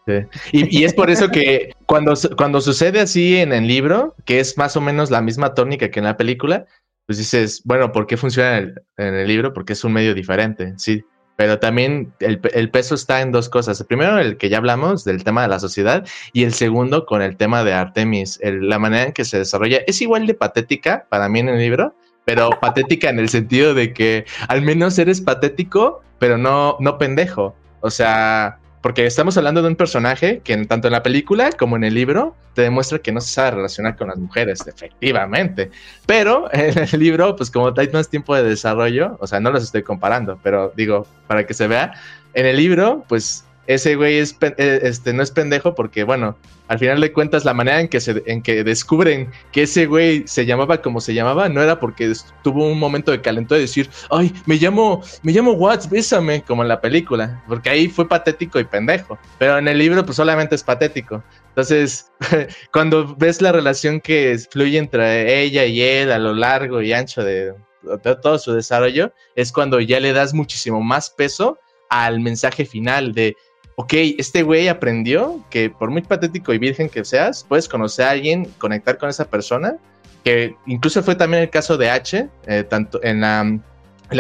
y- y es por eso que cuando, cuando sucede así en el libro, que es más o menos la misma tónica que en la película, pues dices, bueno, ¿por qué funciona en el, en el libro? Porque es un medio diferente, sí. Pero también el, el peso está en dos cosas. Primero, el que ya hablamos del tema de la sociedad, y el segundo, con el tema de Artemis. El- la manera en que se desarrolla es igual de patética para mí en el libro, pero patética en el sentido de que al menos eres patético, pero no, no pendejo. O sea, porque estamos hablando de un personaje que tanto en la película como en el libro te demuestra que no se sabe relacionar con las mujeres, efectivamente. Pero en el libro, pues como hay más tiempo de desarrollo, o sea, no los estoy comparando, pero digo, para que se vea, en el libro, pues ese güey eh, este, no es pendejo porque, bueno, al final de cuentas, la manera en que, en que descubren que ese güey se llamaba como se llamaba, no era porque tuvo un momento de calentón de decir, ay, me llamo, me llamo Watts, bésame, como en la película, porque ahí fue patético y pendejo, pero en el libro pues solamente es patético. Entonces, cuando ves la relación que fluye entre ella y él a lo largo y ancho de todo su desarrollo, es cuando ya le das muchísimo más peso al mensaje final de ok, este güey aprendió que por muy patético y virgen que seas, puedes conocer a alguien, conectar con esa persona, que incluso fue también el caso de H, eh, tanto en la,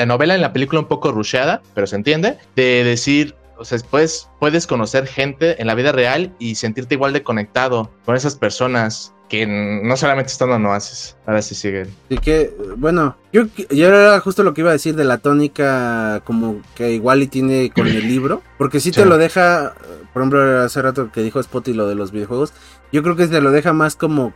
novela, en la película un poco rusheada, pero se entiende, de decir, o sea, puedes, puedes conocer gente en la vida real y sentirte igual de conectado con esas personas que no solamente estando no haces. Ahora sí sigue. Y que, bueno, yo, yo era justo lo que iba a decir de la tónica, como que igual y tiene con el libro, porque si te lo deja, por ejemplo, hace rato que dijo Spotty lo de los videojuegos, yo creo que te lo deja más como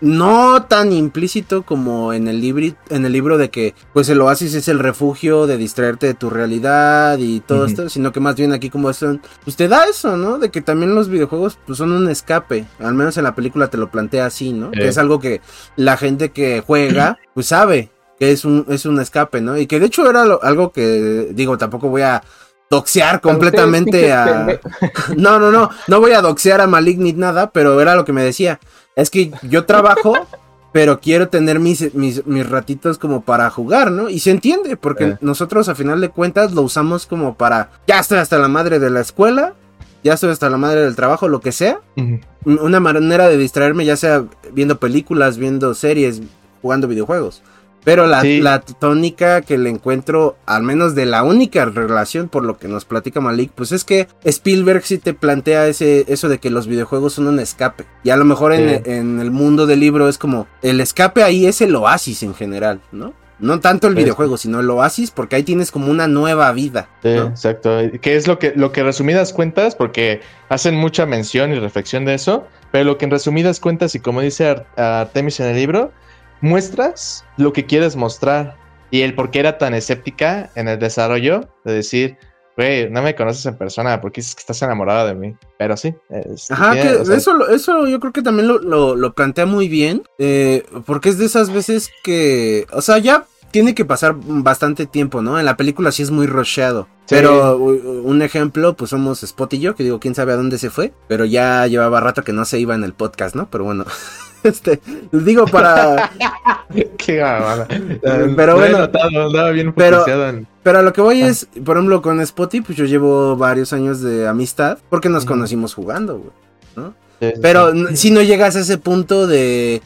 no tan implícito como en el, libro en el libro de que pues el oasis es el refugio de distraerte de tu realidad y todo esto, sino que más bien aquí como son, pues te da eso, ¿no? De que también los videojuegos pues son un escape, al menos en la película te lo plantea así, ¿no? Que es algo que la gente que juega pues sabe que es un, es un escape, ¿no? Y que de hecho era algo que digo, tampoco voy a doxear completamente a... No, no, no, no voy a doxear a Malik ni nada, pero era lo que me decía es que yo trabajo, pero quiero tener mis, mis, ratitos como para jugar, ¿no? Y se entiende, porque eh. nosotros a final de cuentas lo usamos como para, ya estoy hasta la madre de la escuela, ya estoy hasta la madre del trabajo, lo que sea. Una manera de distraerme, ya sea viendo películas, viendo series, jugando videojuegos. Pero la, tónica que le encuentro, al menos de la única relación por lo que nos platica Malik, pues es que Spielberg sí te plantea ese, eso de que los videojuegos son un escape. Y a lo mejor en, el mundo del libro es como, el escape ahí es el oasis en general, ¿no? No tanto el videojuego, sino el oasis, porque ahí tienes como una nueva vida. Sí, exacto. Que es lo que, lo que resumidas cuentas, porque hacen mucha mención y reflexión de eso, pero lo que en resumidas cuentas, y como dice Artemis en el libro, muestras lo que quieres mostrar y el por qué era tan escéptica en el desarrollo de decir, güey, no me conoces en persona, porque dices que estás enamorada de mí. Pero sí. Ajá, que eso, eso yo creo que también lo, plantea muy bien, eh, porque es de esas veces que, o sea, ya tiene que pasar bastante tiempo, ¿no? En la película sí es muy rusheado. Pero un ejemplo, pues somos Spot y yo, que digo, quién sabe a dónde se fue, pero ya llevaba rato que no se iba en el podcast, ¿no? Pero bueno. Este, digo para. Qué Pero bueno. pero, pero a lo que voy ah. es, por ejemplo, con Spotty, pues yo llevo varios años de amistad porque nos conocimos jugando, güey. ¿no? pero si no llegas a ese punto de.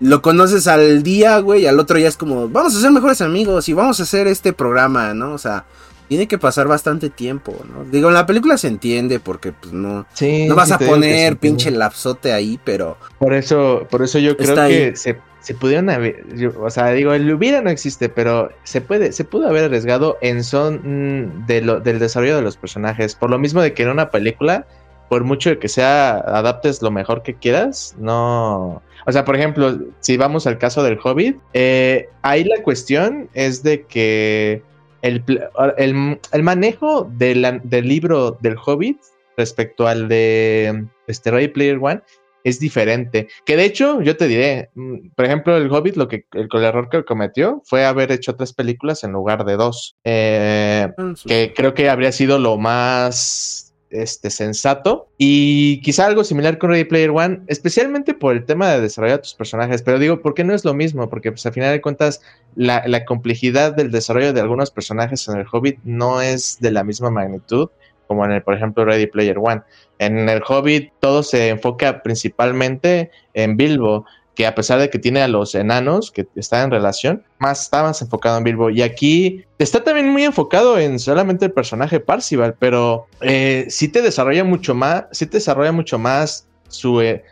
Lo conoces al día, güey, y al otro ya es como, vamos a ser mejores amigos y vamos a hacer este programa, ¿no? O sea, tiene que pasar bastante tiempo, ¿no? Digo, en la película se entiende porque pues no, no vas a poner pinche lapsote ahí, pero... Por eso, por eso yo creo que se, se, pudieron haber, o sea, digo, el hubiera no existe, pero se puede, se pudo haber arriesgado en son mm, de lo, del desarrollo de los personajes, por lo mismo de que en una película, por mucho que sea, adaptes lo mejor que quieras, no... O sea, por ejemplo, si vamos al caso del Hobbit, eh, ahí la cuestión es de que el, manejo del libro del Hobbit respecto al de este Ready Player One es diferente. Que de hecho, yo te diré, mm, por ejemplo, el Hobbit, lo que el, error que cometió fue haber hecho tres películas en lugar de dos. Eh, ah, que creo que habría sido lo más este, sensato. Y quizá algo similar con Ready Player One, especialmente por el tema de desarrollar tus personajes. Pero digo, ¿por qué no es lo mismo? Porque pues, al final de cuentas, la, complejidad del desarrollo de algunos personajes en el Hobbit no es de la misma magnitud como en el, por ejemplo, Ready Player One. En el Hobbit todo se enfoca principalmente en Bilbo que a pesar de que tiene a los enanos que están en relación, más está más enfocado en Bilbo. Y aquí está también muy enfocado en solamente el personaje Parcival, pero eh, sí te desarrolla mucho más, sí te desarrolla mucho más su, eh,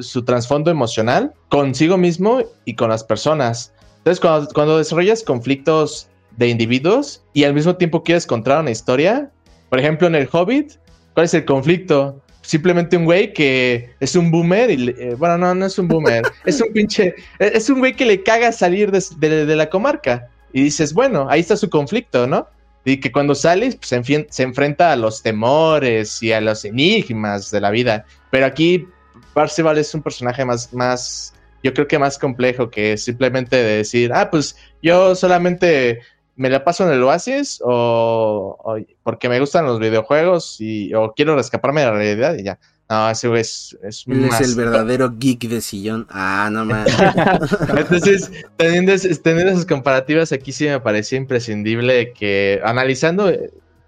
su trasfondo emocional consigo mismo y con las personas. Entonces, cuando, cuando desarrollas conflictos de individuos y al mismo tiempo quieres contar una historia, por ejemplo, en el Hobbit, ¿Cuál es el conflicto? Simplemente un güey que es un boomer y, eh, bueno, no, no es un boomer, es un pinche, es un güey que le caga salir de, la comarca. Y dices, bueno, ahí está su conflicto, ¿no? Y que cuando sales pues, se, se enfrenta a los temores y a los enigmas de la vida. Pero aquí Parcival es un personaje más, más, yo creo que más complejo que simplemente de decir, ah, pues yo solamente me la paso en el Oasis o, porque me gustan los videojuegos y o quiero escaparme de la realidad y ya. No, ese güey es, es Él es el verdadero geek de sillón. Ah, no más. Entonces, teniendo, teniendo, esas comparativas, aquí sí me parecía imprescindible que analizando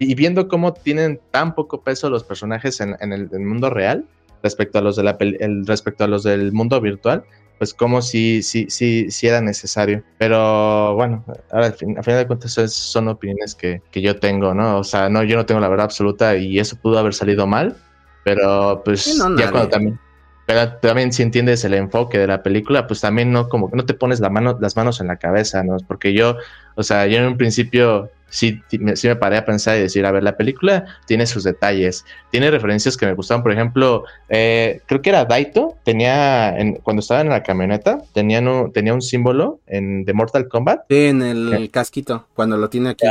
y viendo cómo tienen tan poco peso los personajes en, el, mundo real respecto a los de la el, respecto a los del mundo virtual, pues como si, si, si, si era necesario. Pero bueno, ahora al, fin, final de cuentas son opiniones que, que, yo tengo, ¿no? O sea, no, yo no tengo la verdad absoluta y eso pudo haber salido mal, pero pues ya cuando también... Pero también si entiendes el enfoque de la película, pues también no como no te pones la mano, las manos en la cabeza, ¿no? Porque yo, o sea, yo en un principio sí, sí me paré a pensar y decir, a ver, la película tiene sus detalles, tiene referencias que me gustaban, por ejemplo, eh, creo que era Daito, tenía, cuando estaba en la camioneta, tenía un, tenía un símbolo en, de Mortal Kombat. Sí, en el, casquito, cuando lo tiene aquí.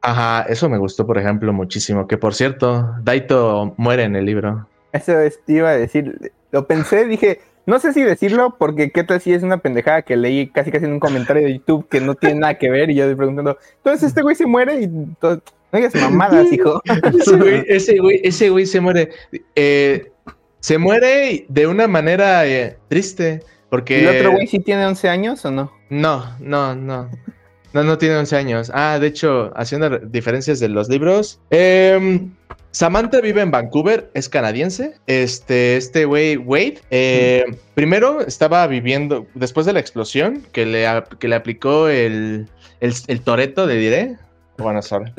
Ajá, eso me gustó, por ejemplo, muchísimo, que por cierto, Daito muere en el libro. Eso es, te iba a decir, lo pensé, dije, no sé si decirlo, porque qué tal si es una pendejada que leí casi casi en un comentario de YouTube que no tiene nada que ver y yo estoy preguntando, entonces este güey se muere y todo, no digas mamadas, hijo. ese, güey, ese, güey, se muere. Eh, se muere de una manera eh, triste. Porque... ¿Y el otro güey sí tiene 11 años o no? No, no, no. No, no tiene 11 años. Ah, de hecho, haciendo diferencias de los libros. Eh, Samantha vive en Vancouver, es canadiense. Este, este güey, Wade, eh, primero estaba viviendo, después de la explosión, que le, que le aplicó el, el, toreto, le diré. Bueno, sorry.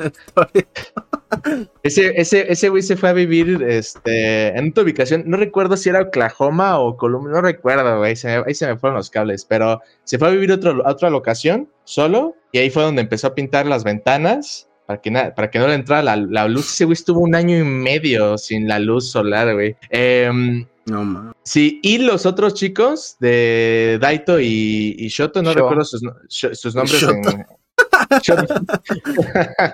ese, ese, ese güey se fue a vivir este, en otra ubicación. No recuerdo si era Oklahoma o Columbia, no recuerdo, güey. ahí se me fueron los cables, pero se fue a vivir otro, a otra locación solo. Y ahí fue donde empezó a pintar las ventanas para que, para que no le entrara la, luz. Ese güey estuvo un año y medio sin la luz solar, güey. Em, no mames. Sí, y los otros chicos de Daito y, Shoto, no recuerdo sus, nombres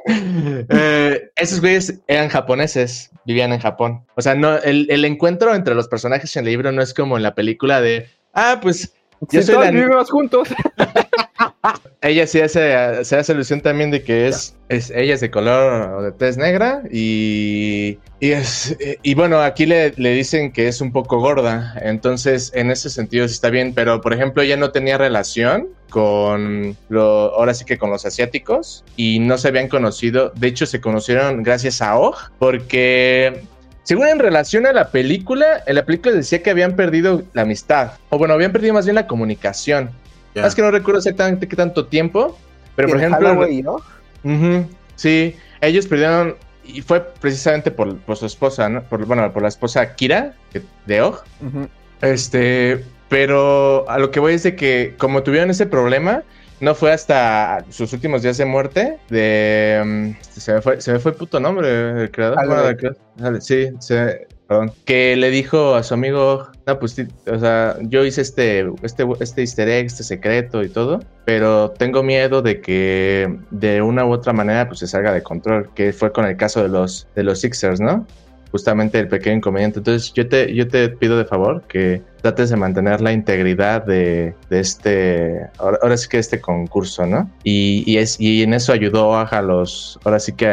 eh, esos güeyes eran japoneses, vivían en Japón. O sea, no, el, el, encuentro entre los personajes en el libro no es como en la película de, ah, pues yo soy la... vivimos juntos. ella sí hace, se hace ilusión también de que es, es ella es de color o de tez negra y, y, es, y bueno, aquí le, le, dicen que es un poco gorda, entonces en ese sentido sí está bien, pero por ejemplo ella no tenía relación con lo, ahora sí que con los asiáticos y no se habían conocido, de hecho se conocieron gracias a Og porque según en relación a la película, en la película decía que habían perdido la amistad. O bueno, habían perdido más bien la comunicación. Es que no recuerdo exactamente qué tanto tiempo. Pero por ejemplo. ¿no? sí, ellos perdieron. Y fue precisamente por, su esposa, ¿no? Por, bueno, por la esposa Kira, de Og. Este. Pero a lo que voy es de que, como tuvieron ese problema, no fue hasta sus últimos días de muerte de... Mm, se, me fue, se me fue el puto nombre, el creador. sí, perdón. Que le dijo a su amigo, no, pues, o sea, yo hice este, este, este easter egg, este secreto y todo, pero tengo miedo de que de una u otra manera pues se salga de control, que fue con el caso de los, de los Sixers, ¿no? Justamente el pequeño inconveniente. Entonces yo te, yo te pido de favor que trates de mantener la integridad de, de este, ahora, sí que este concurso, ¿no? Y, y, es, y en eso ayudó a los, ahora sí que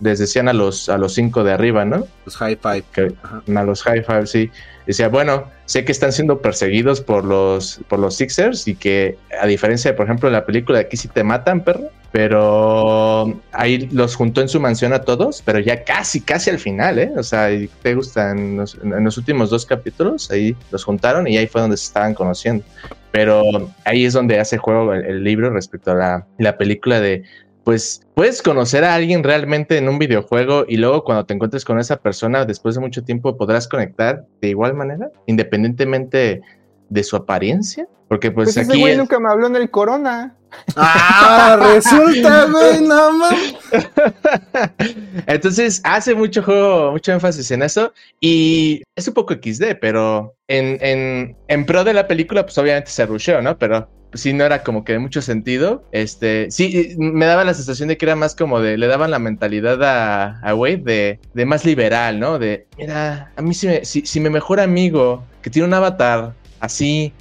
les decían a los, a los cinco de arriba, ¿no? Los high five. Que, a los high five, sí. Decía, bueno, sé que están siendo perseguidos por los, por los Sixers y que a diferencia de, por ejemplo, la película de aquí sí te matan, perro, pero ahí los juntó en su mansión a todos, pero ya casi, casi al final, ¿eh? O sea, te gustan en los, últimos dos capítulos, ahí los juntaron y ahí fue donde se estaban conociendo. Pero ahí es donde hace juego el, libro respecto a la, la película de, pues puedes conocer a alguien realmente en un videojuego y luego cuando te encuentres con esa persona después de mucho tiempo podrás conectar de igual manera, independientemente de su apariencia. Porque pues, Pues ese aquí... güey es- nunca me habló en el corona. Ah, resulta, güey, no mames. Entonces hace mucho juego, mucho énfasis en eso y es un poco XD, pero en, en, en pro de la película, pues obviamente se rusheó, ¿no? Pero sí no era como que de mucho sentido. Este, sí, me daba la sensación de que era más como de, le daban la mentalidad a, a Wade de, de más liberal, ¿no? De, mira, a mí si, me, si, si mi mejor amigo que tiene un avatar así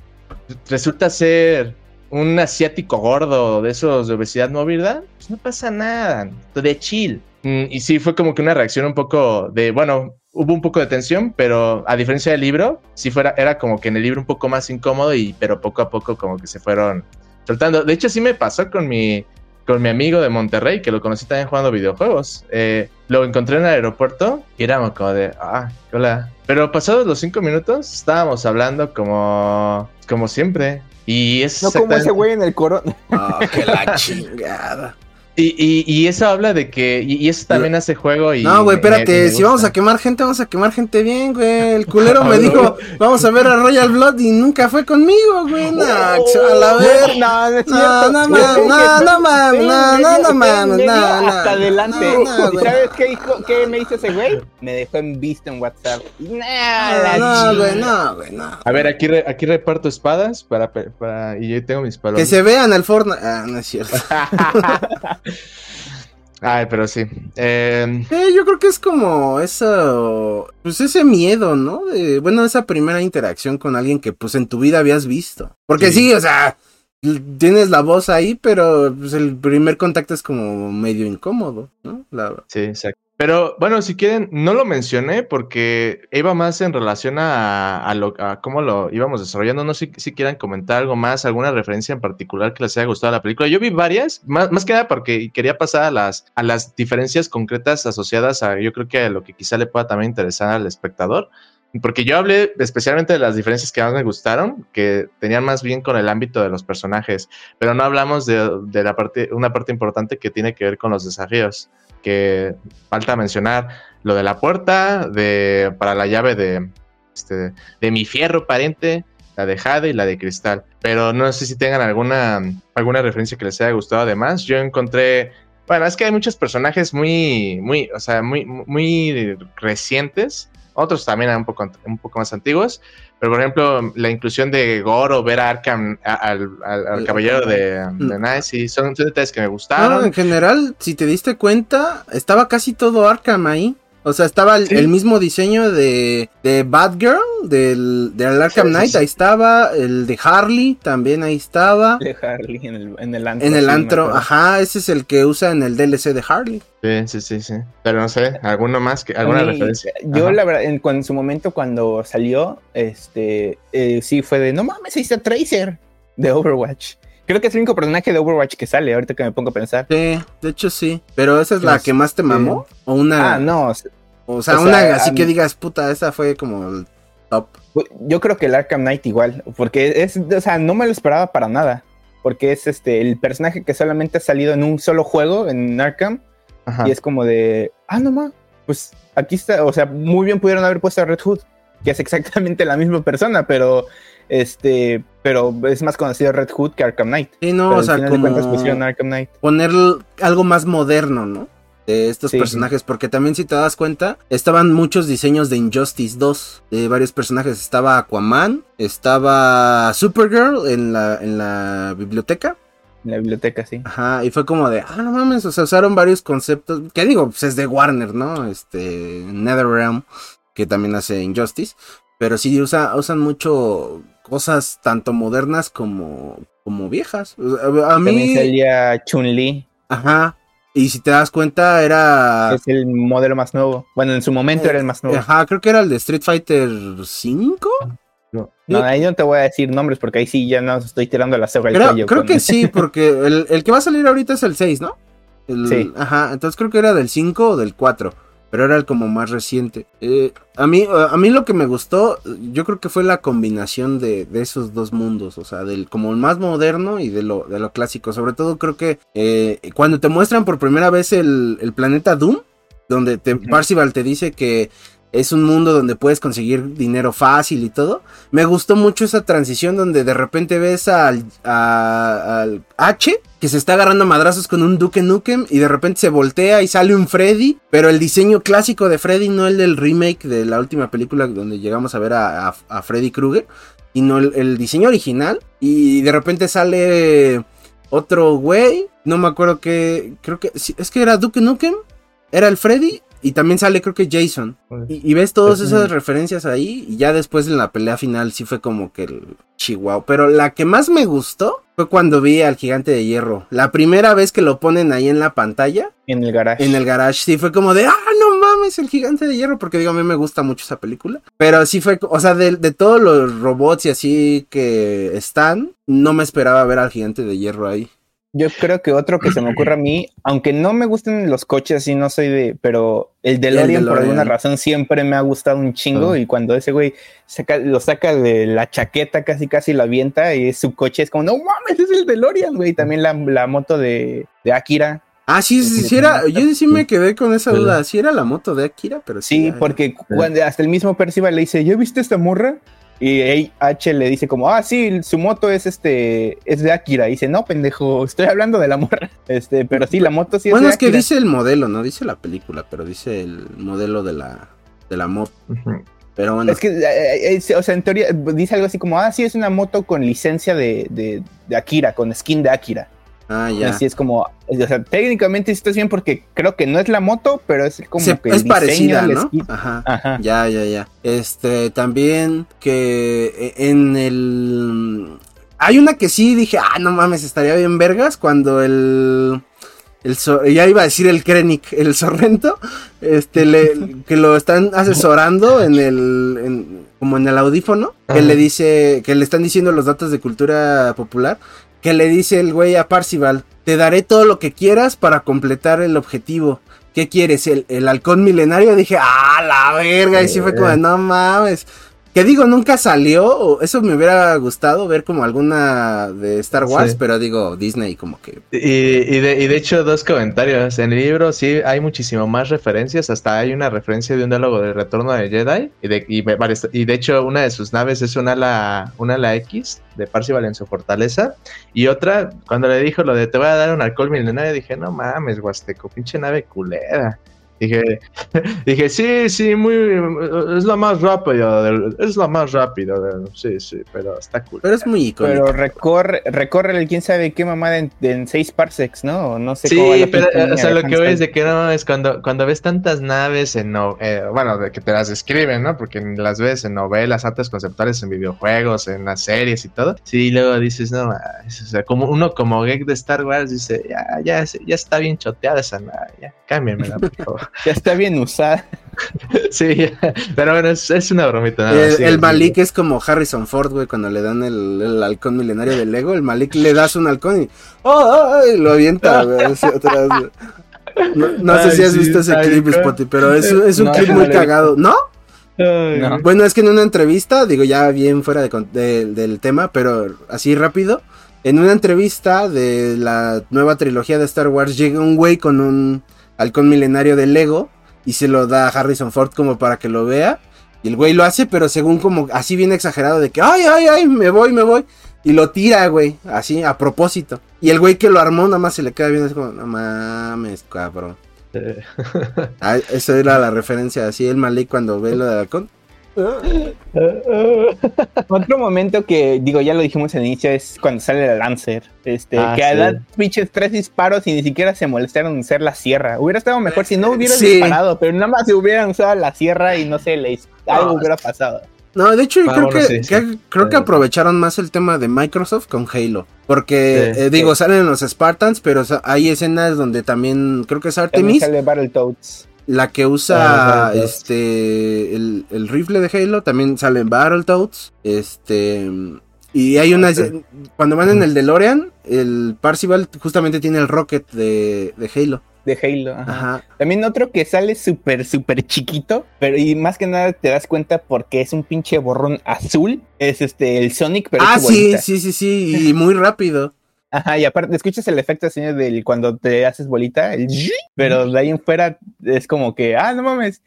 resulta ser un asiático gordo de esos de obesidad mórbida, pues no pasa nada, de chill. Mm, Y sí, fue como que una reacción un poco de, bueno, hubo un poco de tensión, pero a diferencia del libro, sí fuera, era como que en el libro un poco más incómodo y pero poco a poco como que se fueron soltando. De hecho, sí me pasó con mi, con mi amigo de Monterrey, que lo conocí también jugando videojuegos. Eh, lo encontré en el aeropuerto y éramos como de, ah, hola. Pero pasados los cinco minutos, estábamos hablando como, como siempre. Y es No como ese güey en el corona. Ah, que la chingada. Y, y, y eso habla de que. Y, y eso también hace juego. Y No, güey, espérate, me si vamos a quemar gente, vamos a quemar gente bien, güey. El culero me dijo, vamos a ver a Royal Blood y nunca fue conmigo, güey. No, a la ver. No, no es No, no no, que- no mames, no, no, no mames, no, no. Hasta adelante. No, no, ¿Y güey. sabes qué, hijo- qué me hizo ese güey? Me dejó en visto en WhatsApp. No, güey, no, güey, no. A ver, aquí, re- aquí reparto espadas para, para. Y yo tengo mis Que palomas. se vean el Fortnite. Ah, no es cierto. Ay, pero sí. Eh, Eh, yo creo que es como eso, pues ese miedo, ¿no? De, bueno, esa primera interacción con alguien que pues en tu vida habías visto. Porque Sí. sí, o sea, tienes la voz ahí, pero pues el primer contacto es como medio incómodo, ¿no? La- sí, exacto. Pero bueno, si quieren, no lo mencioné porque iba más en relación a, cómo lo íbamos desarrollando. No sé si, si quieran comentar algo más, alguna referencia en particular que les haya gustado la película. Yo vi varias, más, más que nada porque quería pasar a las, a las diferencias concretas asociadas a, yo creo que a lo que quizá le pueda también interesar al espectador. Porque yo hablé especialmente de las diferencias que más me gustaron, que tenían más bien con el ámbito de los personajes, pero no hablamos de, de la parte, una parte importante que tiene que ver con los desafíos, que falta mencionar lo de la puerta, de, para la llave de, este, de mi fierro pariente, la de Jade y la de Cristal. Pero no sé si tengan alguna, alguna referencia que les haya gustado además. Yo encontré, bueno, es que hay muchos personajes muy, muy, o sea, muy, muy recientes otros también un poco, un poco más antiguos. Pero, por ejemplo, la inclusión de Goro, ver a Arkham, a- al, al- caballero de, de Knight, sí, son, son detalles que me No, gustaron. en general, si te diste cuenta, estaba casi todo Arkham ahí. O sea, estaba el, Sí. el mismo diseño de, de Batgirl, del, del Arkham sí, Knight, sí. ahí estaba. El de Harley también ahí estaba. De Harley en el, en el antro. En el antro, ajá, ese es el que usa en el DLC de Harley. Sí, sí, sí, sí. Pero no sé, ¿alguno más? Que, ¿Alguna mí, referencia? Yo, Ajá. la verdad, en, cuando- en su momento, cuando salió, este, eh, sí fue de, no mames, ahí está Tracer de Overwatch. Creo que es el único personaje de Overwatch que sale, ahorita que me pongo a pensar. Sí, de hecho sí. Pero esa es la Pues, que más te mamó. O una. Ah, no, O sea, o una sea, así que mí- digas, puta, esa fue como el top. yo creo que el Arkham Knight igual, porque es, o sea, no me lo esperaba para nada, porque es este, el personaje que solamente ha salido en un solo juego, en Arkham, Ajá. y es como de, ah, no más, pues aquí está, o sea, muy bien pudieron haber puesto a Red Hood, que es exactamente la misma persona, pero este, pero es más conocido Red Hood que Arkham Knight. Sí, no, Pero o sea, final de como cuentas pusieron a Arkham Knight. poner algo más moderno, ¿no? De estos Sí, personajes, porque también si te das cuenta, estaban muchos diseños de Injustice 2, de varios personajes. Estaba Aquaman, estaba Supergirl en la, en la biblioteca. En la biblioteca, sí. Ajá, y fue como de, ah, no mames, o sea, usaron varios conceptos, que digo, pues es de Warner, ¿no? Este, NetherRealm, que también hace Injustice, pero sí usa, usan mucho cosas tanto modernas como, como viejas. A También mí, salía Chun-Li, ajá, y si te das cuenta era... es el modelo más nuevo. Bueno, en su momento era el más nuevo. Ajá, creo que era el de Street Fighter 5. No, ahí no te voy a decir nombres porque ahí sí ya no estoy tirando la soga al Creo, cuello. creo con- que sí, porque el, el que va a salir ahorita es el 6, ¿no? El- Sí. Ajá, entonces creo que era del 5 o del 4, pero era el como más reciente. Eh, a, mí, a mí lo que me gustó, yo creo que fue la combinación de, de esos dos mundos, o sea, del como el más moderno y de lo, de lo clásico. Sobre todo creo que eh, cuando te muestran por primera vez el, el planeta Doom, donde te. Parcival te dice que es un mundo donde puedes conseguir dinero fácil y todo. Me gustó mucho esa transición donde de repente ves al, al H que se está agarrando madrazos con un Duke Nukem y de repente se voltea y sale un Freddy, pero el diseño clásico de Freddy, no el del remake de la última película donde llegamos a ver a, a, Freddy Krueger, y no el, el diseño original. Y de repente sale otro güey, no me acuerdo que, creo que, es que era Duke Nukem, era el Freddy y también sale creo que Jason. Pues, y, ves todas esas referencias ahí. Y ya después en la pelea final sí fue como que el chihuahua. Pero la que más me gustó fue cuando vi al gigante de hierro. La primera vez que lo ponen ahí en la pantalla. En el garage. En el garage. Sí fue como de, ah, no mames, el gigante de hierro. Porque digo, a mí me gusta mucho esa película. Pero sí fue, o sea, de, de todos los robots y así que están, no me esperaba ver al gigante de hierro ahí. Yo creo que otro que se me ocurre a mí, aunque no me gusten los coches, y no soy de, pero el DeLorean, por alguna razón siempre me ha gustado un chingo ah. y cuando ese güey lo saca de la chaqueta casi casi lo avienta y es su coche es como, no mames, es el DeLorean, güey. También la, la moto de, de Akira, Ah, sí, sí, era, yo sí me quedé con esa duda, sí era la moto de Akira, pero sí. Sí, porque cuando, hasta el mismo Percival le dice, ¿ya viste esta morra? Y H le dice como, ah, sí, su moto es este, es de Akira. Y dice, no, pendejo, estoy hablando de la morra. Este, pero sí, la moto sí es bueno, es que dice el modelo, no dice la película, pero dice el modelo de la, de la moto. Pero bueno. Es que, eh, eh, o sea, en teoría dice algo así como, ah, sí, es una moto con licencia de, de, de Akira, con skin de Akira. Ah, ya. Así es como, o sea, técnicamente está bien porque creo que no es la moto, pero es como que es parecida, ¿no? Ajá. Ya, ya, ya. Este, también que e, en el hay una que sí dije, ah, no mames, estaría bien vergas cuando el el ya iba a decir el Krennic, el Sorrento, este, le, que lo están asesorando en el, como en el audífono, que le dice, que le están diciendo los datos de cultura popular, que le dice el güey a Parcival, te daré todo lo que quieras para completar el objetivo. ¿Qué quieres? ¿El, el halcón milenario? Dije, ah, la verga. Y sí fue como, no mames. Que digo, nunca salió, eso me hubiera gustado ver como alguna de Star Wars, pero digo, Disney como que... Y, de, y, de, hecho, dos comentarios. En el libro sí hay muchísimo más referencias, hasta hay una referencia de un diálogo de Retorno de Jedi, y de, y, de hecho una de sus naves es una ala, una ala X de Parcival en su fortaleza, y otra, cuando le dijo lo de te voy a dar un alcohol milenario, dije, no mames, Huasteco, pinche nave culera. Dije, dije, sí, sí, muy, es la más rápida, es la más rápida, sí, sí, pero está cool. Pero es muy icónico. Pero recorre, recorre el quién sabe qué mamada en, en seis parsecs, ¿no? No sé Sí, pero, o sea, lo que veo es de que no, es cuando, cuando ves tantas naves en, no, eh, bueno, de que te las escriben, ¿no? Porque las ves en novelas, artes conceptuales, en videojuegos, en las series y todo. Sí, y luego dices, no, o sea, como uno como geek de Star Wars dice, ya, ya, ya está bien choteada esa nave, ya, cámbiamela, por favor. Ya está bien usada. sí, pero bueno, es, una bromita. el, Malik es como Harrison Ford, güey, cuando le dan el, halcón milenario de Lego. El Malik le das un halcón y, ¡oh! lo avienta, güey, No, sé si has visto ese clip, Spotty, pero es, es un clip muy cagado. ¿No? Bueno, es que en una entrevista, digo ya bien fuera de, del tema, pero así rápido, en una entrevista de la nueva trilogía de Star Wars llega un güey con un halcón milenario de Lego y se lo da a Harrison Ford como para que lo vea. Y el güey lo hace, pero según como así bien exagerado de que, ay, ay, ay, me voy, me voy. Y lo tira, güey, así, a propósito. Y el güey que lo armó nada más se le queda viendo así como, no mames, cabrón. ah, esa era la referencia, así el Malik cuando ve lo de halcón. Otro momento que, digo, ya lo dijimos al inicio, es cuando sale el Lancer. Este, ah, que da pinches tres disparos y ni siquiera se molestaron en usar la sierra. Hubiera estado mejor si no hubiera disparado, pero nada más se hubieran usado la sierra y no sé, le, algo hubiera pasado. No, de hecho, creo, que, creo que aprovecharon más el tema de Microsoft con Halo. Porque, eh, digo, salen los Spartans, pero hay escenas donde también, creo que es Artemis. Sale Battletoads. La que usa ah, este el, rifle de Halo también sale en Battletoads. Este. Y hay una. Cuando van en el DeLorean, el Parcival justamente tiene el rocket de, de Halo. De Halo, ajá. También otro que sale súper, súper chiquito, pero y más que nada te das cuenta porque es un pinche borrón azul. Es este, el Sonic, pero. Ah, sí, sí, sí, sí, y muy rápido. Ajá, y aparte escuchas el efecto así del cuando te haces bolita, el pero de ahí en fuera es como que, ah, no mames,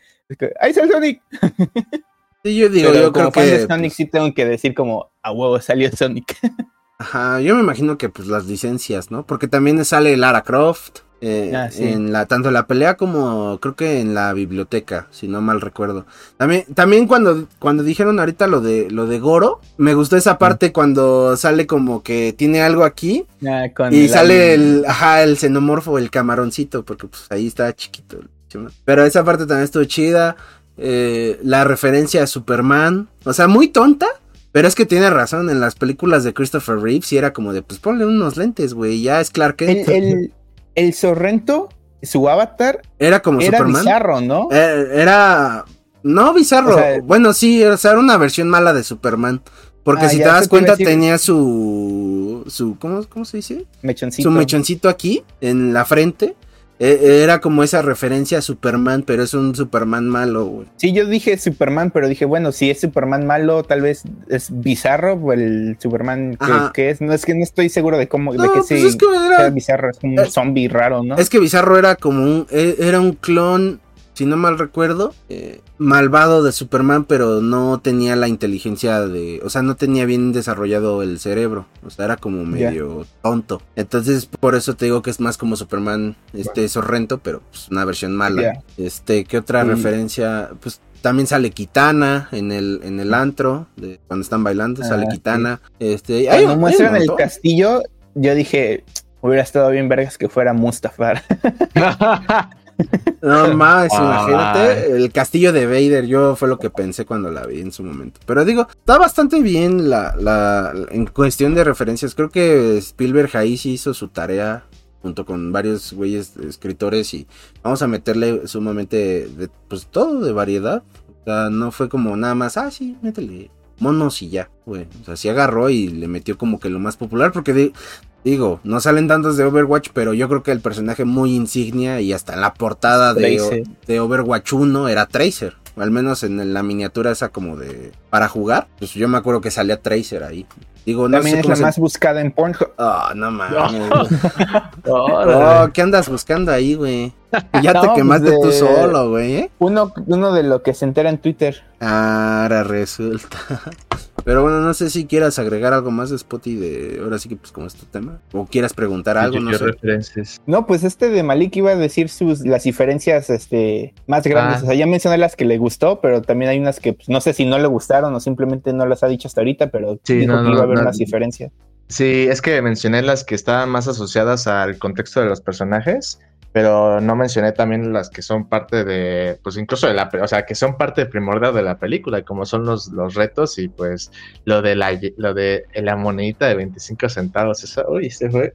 ahí el Sonic. Sí, yo digo, yo creo que Sonic sí tengo que decir como, a huevo salió Sonic. Ajá, yo me imagino que pues las licencias, ¿no? Porque también sale Lara Croft. Eh, ah, en la tanto la pelea como creo que en la biblioteca si no mal recuerdo. También también cuando cuando dijeron ahorita lo de lo de Goro me gustó esa parte cuando sale como que tiene algo aquí ah, y sale el ajá el xenomorfo el camaroncito porque pues ahí está chiquito pero esa parte también estuvo chida eh, la referencia a Superman o sea muy tonta pero es que tiene razón, en las películas de Christopher Reeves y era como de, pues ponle unos lentes, güey, ya es Clark Kent. El, el, Sorrento, su avatar, era como era bizarro, ¿no? Eh, era... No bizarro, bueno, sí, o sea, era una versión mala de Superman. Porque ah, si te das cuenta tenía su... su ¿cómo, ¿Cómo se dice? Mechoncito. Su mechoncito aquí, en la frente. E, era como esa referencia a Superman, pero es un Superman malo, güey. Sí, yo dije Superman, pero dije, bueno, si es Superman malo, tal vez es bizarro el Superman que, es. No es que no estoy seguro de cómo, de que pues es era, bizarro, es como un eh, zombie raro, ¿no? Es que bizarro era como un, e, era un clon si no mal recuerdo, eh, malvado de Superman, pero no tenía la inteligencia de, o sea, no tenía bien desarrollado el cerebro, o sea, era como medio tonto. Entonces, por eso te digo que es más como Superman, este, Sorrento, pero pues, una versión mala. Este, ¿qué otra referencia? Pues también sale Kitana en el, en el antro, de, cuando están bailando, sale ah, Kitana. Este, cuando muestran el castillo, yo dije, hubiera estado bien vergas que fuera Mustafar. No más, imagínate el castillo de Vader. Yo fue lo que pensé cuando la vi en su momento. Pero digo, está bastante bien la, la en cuestión de referencias. Creo que Spielberg ahí sí hizo su tarea junto con varios güeyes escritores y vamos a meterle sumamente de, pues todo de variedad. O sea, no fue como nada más, ah, sí, métele monos y ya, güey. O sea, sí agarró y le metió como que lo más popular porque de, Digo, no salen tantos de Overwatch, pero yo creo que el personaje muy insignia y hasta en la portada de, de, Overwatch 1 era Tracer. Al menos en la miniatura esa como de para jugar. Pues yo me acuerdo que salía Tracer ahí. Digo, no También es la más buscada en Pornhub. Oh, no mames. oh, ¿qué andas buscando ahí, güey? Ya te pues quemaste tú solo, güey. ¿eh? Uno, uno de lo que se entera en Twitter. Ahora resulta. Pero bueno, no sé si quieras agregar algo más de Spotty de ahora sí que pues como es tu tema. O quieras preguntar algo, no sé. Referencias. No, pues este de Malik iba a decir sus las diferencias este más grandes. Ah. O sea, ya mencioné las que le gustó, pero también hay unas que pues, no sé si no le gustaron o simplemente no las ha dicho hasta ahorita, pero sí, dijo que iba a haber unas diferencias. Sí, es que mencioné las que estaban más asociadas al contexto de los personajes pero no mencioné también las que son parte de, pues incluso de la, o sea, que son parte primordial de la película, como son los, los retos y pues lo de la, lo de la monedita de 25 centavos, eso, uy, se fue,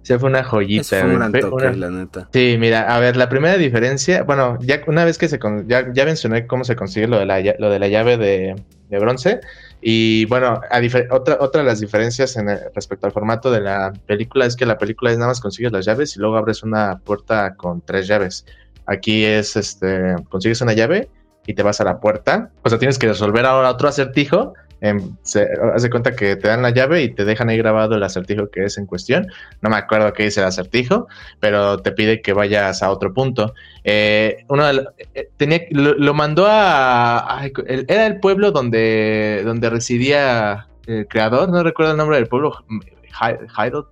se fue una joyita. la neta. Sí, mira, a ver, la primera diferencia, bueno, ya una vez que se, ya, ya mencioné cómo se consigue lo de la, lo de la llave de, de bronce, y bueno, otra, otra de las diferencias en respecto al formato de la película es que la película es nada más consigues las llaves y luego abres una puerta con tres llaves. Aquí es, este, consigues una llave y te vas a la puerta. O sea, tienes que resolver ahora otro acertijo se, hace cuenta que te dan la llave y te dejan ahí grabado el acertijo que es en cuestión. No me acuerdo qué dice el acertijo, pero te pide que vayas a otro punto. Eh, uno eh, tenía, lo, mandó a, Era el pueblo donde, donde residía el creador, no recuerdo el nombre del pueblo.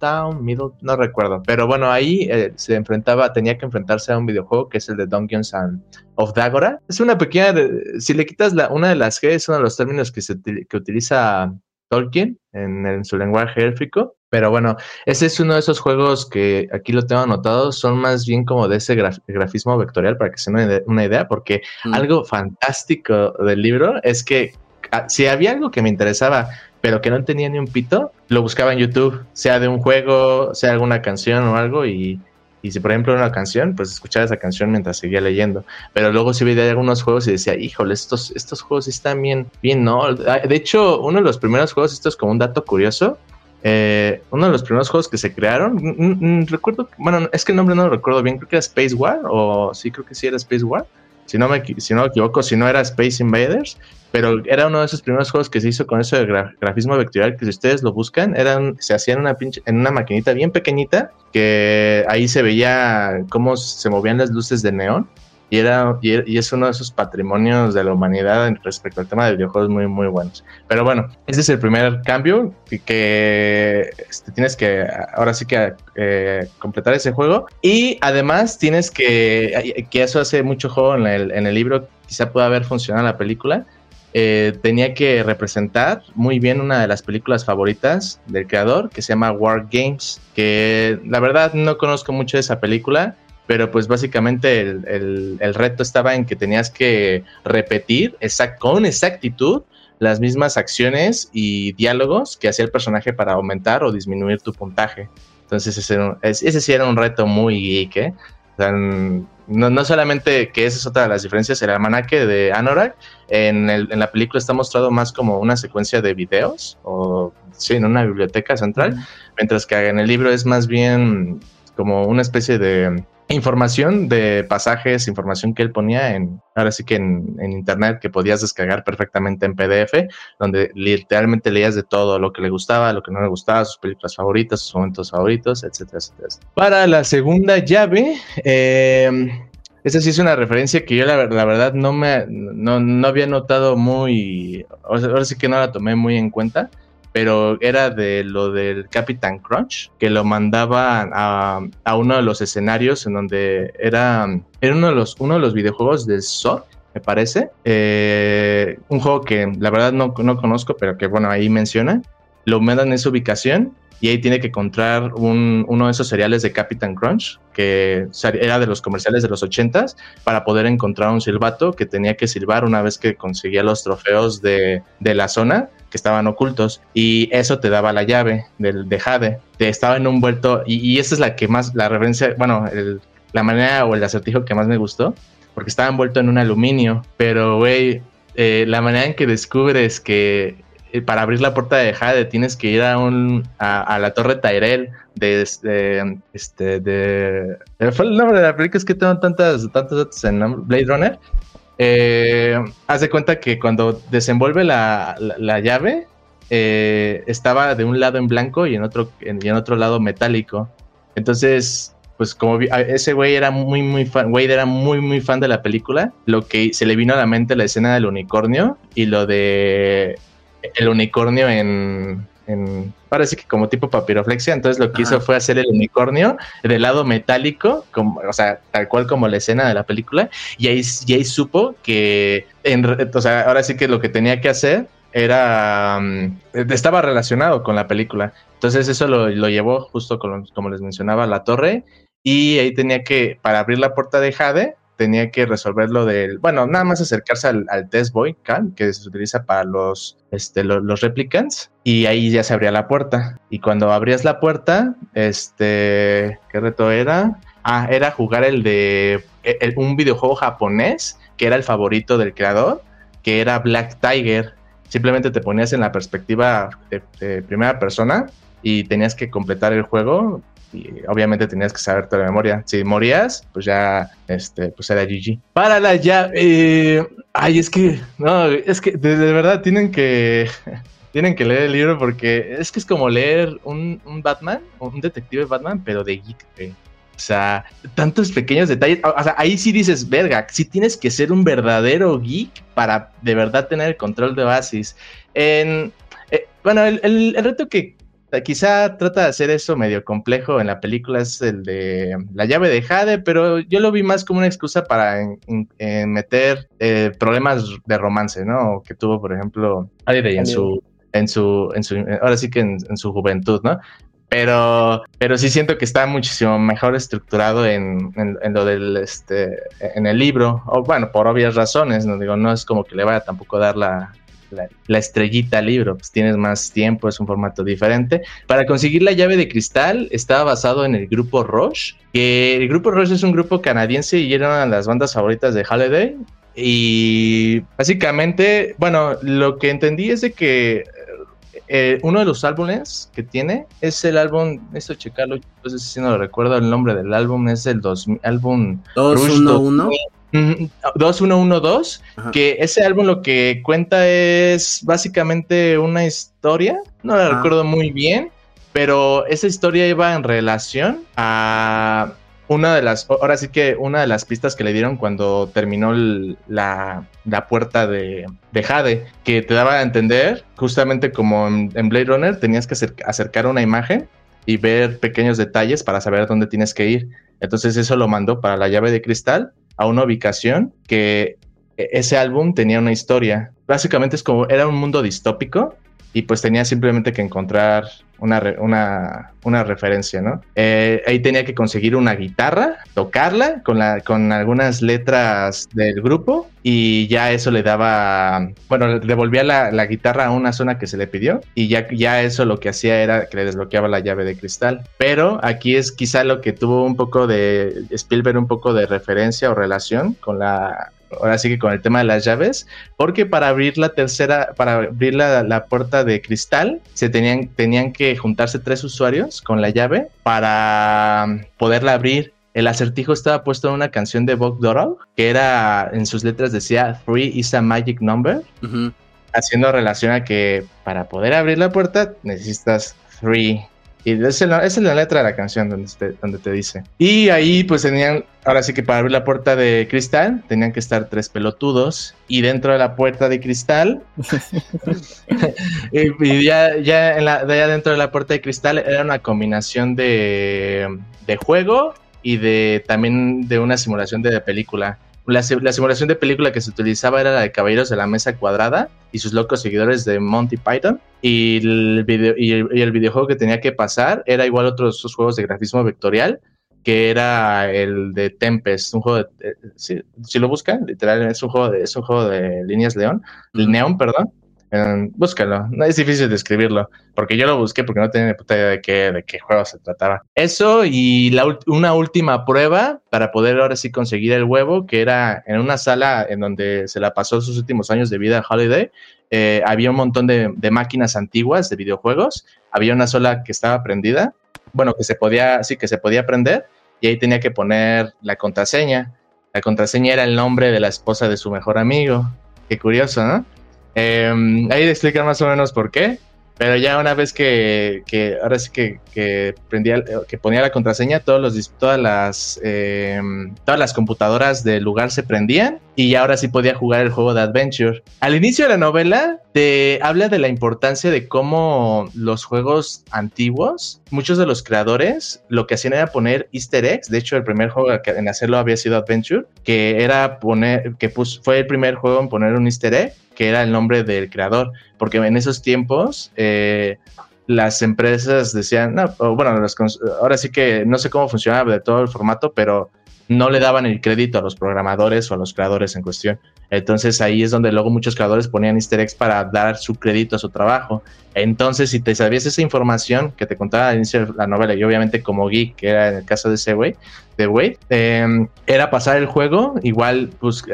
Town, Middle, no recuerdo. Pero bueno, ahí eh, se enfrentaba, tenía que enfrentarse a un videojuego que es el de Dungeons and of Dagora. Es una pequeña, si le quitas la, una de las G, es uno de los términos que, se, que utiliza Tolkien en, su lenguaje élfico. Pero bueno, ese es uno de esos juegos que aquí lo tengo anotado, son más bien como de ese grafismo vectorial, para que se den una idea, porque mm. algo fantástico del libro es que ah, si había algo que me interesaba pero que no tenía ni un pito, lo buscaba en YouTube, sea de un juego, sea alguna canción o algo, y, y si por ejemplo era una canción, pues escuchaba esa canción mientras seguía leyendo. Pero luego si veía algunos juegos y decía, híjole, estos, estos juegos están bien, bien, ¿no? Ah, de hecho, uno de los primeros juegos, esto es como un dato curioso, eh, uno de los primeros juegos que se crearon, recuerdo, bueno, es que el nombre no lo recuerdo bien, creo que era Space War, o sí, creo que sí era Space War. Si no me, si no me equivoco, si no era Space Invaders, pero era uno de esos primeros juegos que se hizo con eso de grafismo vectorial, que si ustedes lo buscan, eran, se hacían una en una maquinita bien pequeñita, que ahí se veía cómo se movían las luces de neón y, era, y, es uno de esos patrimonios de la humanidad respecto al tema de videojuegos muy, muy buenos. Pero bueno, ese es el primer cambio que, este, tienes que, ahora sí que eh, completar ese juego. Y además tienes que, que eso hace mucho juego en el, en el libro, quizá pueda haber funcionado la película. Eh, tenía que representar muy bien una de las películas favoritas del creador, que se llama War Games, que la verdad no conozco mucho de esa película, pero pues básicamente el, reto estaba en que tenías que repetir con exactitud las mismas acciones y diálogos que hacía el personaje para aumentar o disminuir tu puntaje. Entonces ese, sí era un reto muy geek, ¿eh? no, solamente que esa es otra de las diferencias, el almanaque de Anorak en, en, la película está mostrado más como una secuencia de videos o sí, en una biblioteca central, mientras que en el libro es más bien como una especie de información de pasajes, información que él ponía en, ahora sí que en, internet que podías descargar perfectamente en PDF, donde literalmente leías de todo, lo que le gustaba, lo que no le gustaba, sus películas favoritas, sus momentos favoritos, etcétera, etcétera. Para la segunda llave, eh, esa sí es una referencia que yo la, verdad no me no, no había notado muy, ahora sí que no la tomé muy en cuenta pero era de lo del Capitán Crunch, que lo mandaba a, uno de los escenarios en donde era, era uno, de los, uno de los videojuegos de SOR, me parece. Eh, un juego que la verdad no, no conozco, pero que bueno, ahí menciona. Lo mandan en esa ubicación y ahí tiene que encontrar uno de esos cereales de Captain Crunch, que era de los comerciales de los 80s, para poder encontrar un silbato que tenía que silbar una vez que conseguía los trofeos de, la zona que estaban ocultos y eso te daba la llave del de Jade. Te estaba en un vuelto y, y esa es la que más, la referencia, bueno, la manera o el acertijo que más me gustó, porque estaba envuelto en un aluminio, pero güey, eh, la manera en que descubres que para abrir la puerta de Jade tienes que ir a un a, la torre Tyrell de, este de fue el nombre de la película es que tengo tantas tantos datos en Blade Runner. Eh, haz de cuenta que cuando desenvuelve la, llave eh, estaba de un lado en blanco y en otro en, en otro lado metálico. Entonces pues como ese güey era muy, muy fan, Wade era muy, muy fan de la película, lo que se le vino a la mente la escena del unicornio y lo de el unicornio en, parece que como tipo papiroflexia, entonces lo que hizo fue hacer el unicornio del lado metálico, como, o sea, tal cual como la escena de la película, y ahí, ahí supo que, en, o sea, ahora sí que lo que tenía que hacer era, mm, estaba relacionado con la película, entonces eso lo, llevó justo como les mencionaba la torre, y ahí tenía que, para abrir la puerta de Jade, tenía que resolver lo del, bueno, nada más acercarse al, test boy que se utiliza para los, este, replicants, y ahí ya se abría la puerta. Y cuando abrías la puerta, este, ¿qué reto era? Ah, era jugar el de un videojuego japonés que era el favorito del creador, que era Black Tiger. Simplemente te ponías en la perspectiva de primera persona y tenías que completar el juego y obviamente tenías que saber toda la memoria. Si morías, pues ya, este, pues era GG. Para la ya, eh, ay, es que, no, es que de, verdad tienen que, tienen que leer el libro porque es que es como leer un, un Batman, un detective Batman, pero de geek, O sea, tantos pequeños detalles. O sea, ahí sí dices, verga, sí tienes que ser un verdadero geek para de verdad tener el control de Basis. En, eh, bueno, el, el, reto que quizá trata de hacer eso medio complejo en la película, es el de la llave de Jade, pero yo lo vi más como una excusa para meter eh, problemas de romance, ¿no? Que tuvo, por ejemplo, en su, en su, en su, ahora sí que en, su juventud, ¿no? Pero, pero sí siento que está muchísimo mejor estructurado en, en, lo del, este, en el libro, o bueno, por obvias razones, no digo, no es como que le vaya tampoco a dar la, la, estrellita libro, pues tienes más tiempo, es un formato diferente. Para conseguir la llave de cristal estaba basado en el grupo Rush, que el grupo Rush es un grupo canadiense y eran las bandas favoritas de Holiday. Y básicamente, bueno, lo que entendí es de que eh, uno de los álbumes que tiene es el álbum, esto checarlo, no sé si no recuerdo el nombre del álbum, es el dos, álbum 211. 2112, que ese álbum lo que cuenta es básicamente una historia, no la recuerdo muy bien, pero esa historia iba en relación a una de las, ahora sí que una de las pistas que le dieron cuando terminó la, puerta de, de, Jade, que te daba a entender, justamente como en, Blade Runner, tenías que acercar una imagen y ver pequeños detalles para saber dónde tienes que ir. Entonces eso lo mandó para la llave de cristal a una ubicación que e, ese álbum tenía una historia. Básicamente es como, era un mundo distópico y pues tenía simplemente que encontrar una, una, una referencia, ¿no? Eh, ahí tenía que conseguir una guitarra, tocarla con, la, con algunas letras del grupo y ya eso le daba, bueno, devolvía la, la, guitarra a una zona que se le pidió y ya, ya eso lo que hacía era que le desbloqueaba la llave de cristal. Pero aquí es quizá lo que tuvo un poco de Spielberg, un poco de referencia o relación con la ahora sí que con el tema de las llaves, porque para abrir la tercera, para abrir la, puerta de cristal, se tenían, tenían que juntarse tres usuarios con la llave para poderla abrir. El acertijo estaba puesto en una canción de Bob Dorog, que era, en sus letras decía, Three is a magic number, haciendo relación a que para poder abrir la puerta necesitas three y esa es, la, letra de la canción donde te, donde te dice. Y ahí pues tenían, ahora sí que para abrir la puerta de cristal, tenían que estar tres pelotudos. Y dentro de la puerta de cristal, y, ya, ya, en la, dentro de la puerta de cristal era una combinación de, de juego y de también de una simulación de película la, simulación de película que se utilizaba era la de Caballeros de la Mesa Cuadrada y sus locos seguidores de Monty Python. Y el, video, y el, videojuego que tenía que pasar era igual otros juegos de grafismo vectorial, que era el de Tempest, un juego de... Eh, si, lo buscan, literalmente es un juego de, es un juego de líneas león, neón, perdón búscalo, no es difícil describirlo, porque yo lo busqué porque no tenía ni puta idea de qué, de qué juego se trataba. Eso y la, una última prueba para poder ahora sí conseguir el huevo, que era en una sala en donde se la pasó sus últimos años de vida Holiday. Eh, había un montón de, de, máquinas antiguas de videojuegos, había una sola que estaba prendida, bueno, que se podía, sí, que se podía prender, y ahí tenía que poner la contraseña. La contraseña era el nombre de la esposa de su mejor amigo. Qué curioso, ¿no? Eh, ahí explicar más o menos por qué. Pero ya una vez que, que ahora sí que, prendía, que ponía la contraseña, todos los, todas, las, em, todas las computadoras del lugar se prendían y ahora sí podía jugar el juego de Adventure. Al inicio de la novela te habla de la importancia de cómo los juegos antiguos, muchos de los creadores lo que hacían era poner easter eggs. De hecho, el primer juego en hacerlo había sido Adventure, que era poner, que fue el primer juego en poner un easter egg que era el nombre del creador, porque en esos tiempos eh, las empresas decían, no, bueno, ahora sí que no sé cómo funcionaba de todo el formato, pero no le daban el crédito a los programadores o a los creadores en cuestión. Entonces ahí es donde luego muchos creadores ponían easter eggs para dar su crédito a su trabajo. Entonces, si te sabías esa información que te contaba al inicio de la novela, y obviamente como geek, que era en el caso de ese güey, de em, era pasar el juego, igual pues,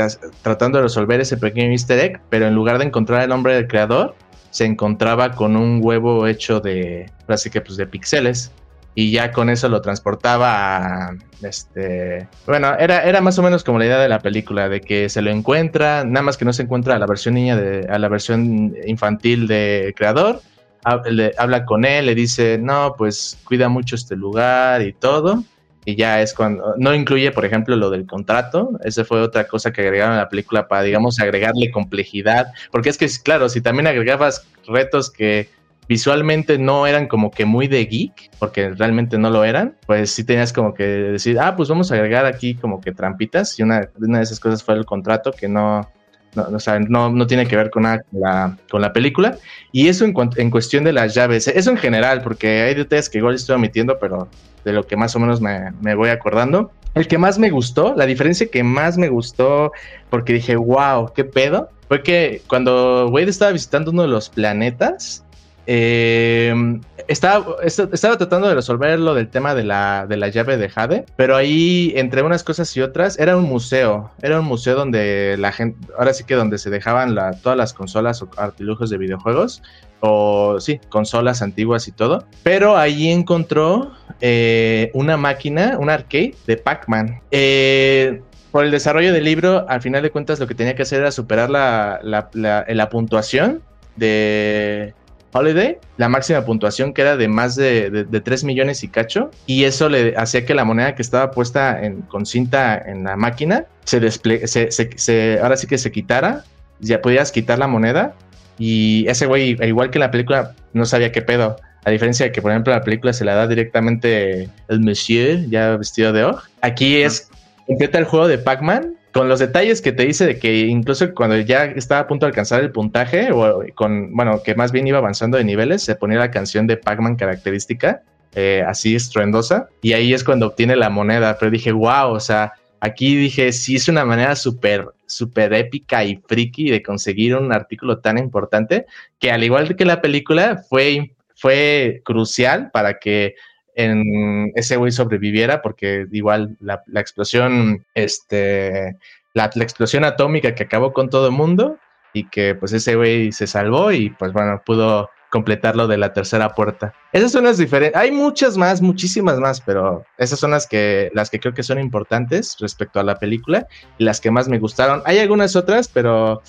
tratando de resolver ese pequeño easter egg, pero en lugar de encontrar el nombre del creador, se encontraba con un huevo hecho de, así que pues de píxeles y ya con eso lo transportaba a, este, bueno, era, era más o menos como la idea de la película, de que se lo encuentra, nada más que no se encuentra a la versión niña de, a la versión infantil de creador, habla con él, le dice, no, pues cuida mucho este lugar y todo, y ya es cuando, no incluye, por ejemplo, lo del contrato, esa fue otra cosa que agregaron a la película para, digamos, agregarle complejidad, porque es que, claro, si también agregabas retos que visualmente no eran como que muy de geek, porque realmente no lo eran, pues sí tenías como que decir, ah, pues vamos a agregar aquí como que trampitas, y una, una de esas cosas fue el contrato que no, no, o sea, no, no, tiene que ver con la, con la película. Y eso en, en cuestión de las llaves, eso en general, porque hay detalles que igual estoy omitiendo, pero de lo que más o menos me, me, voy acordando. El que más me gustó, la diferencia que más me gustó, porque dije, wow, qué pedo, fue que cuando Wade estaba visitando uno de los planetas, eh, estaba, estaba tratando de resolver lo del tema de la, de la llave de Jade, pero ahí, entre unas cosas y otras, era un museo. Era un museo donde la gente, ahora sí que donde se dejaban todas las consolas o artilugios de videojuegos, o sí, consolas antiguas y todo. Pero ahí encontró eh, una máquina, un arcade de Pac-Man. Eh, por el desarrollo del libro, al final de cuentas lo que tenía que hacer era superar la, la, la, puntuación de Holiday, la máxima puntuación que era de más de, de, 3 millones y cacho, y eso le hacía que la moneda que estaba puesta en, con cinta en la máquina se, se, se, ahora sí que se quitara, ya podías quitar la moneda, y ese güey, igual que en la película, no sabía qué pedo. A diferencia de que, por ejemplo, la película se la da directamente el Monsieur, ya vestido de Og. Aquí es completa el juego de Pac-Man con los detalles que te dice de que incluso cuando ya estaba a punto de alcanzar el puntaje, o con, bueno, que más bien iba avanzando de niveles, se ponía la canción de Pac-Man característica, eh, así estruendosa, y ahí es cuando obtiene la moneda. Pero dije, wow, o sea, aquí dije, sí es una manera súper, súper épica y friki de conseguir un artículo tan importante, que al igual que la película, fue, fue crucial para que en ese güey sobreviviera porque igual la, explosión, este, la, explosión atómica que acabó con todo el mundo y que pues ese güey se salvó y pues bueno, pudo completarlo de la tercera puerta. Esas son las diferentes, hay muchas más, muchísimas más, pero esas son las que, las que creo que son importantes respecto a la película y las que más me gustaron. Hay algunas otras, pero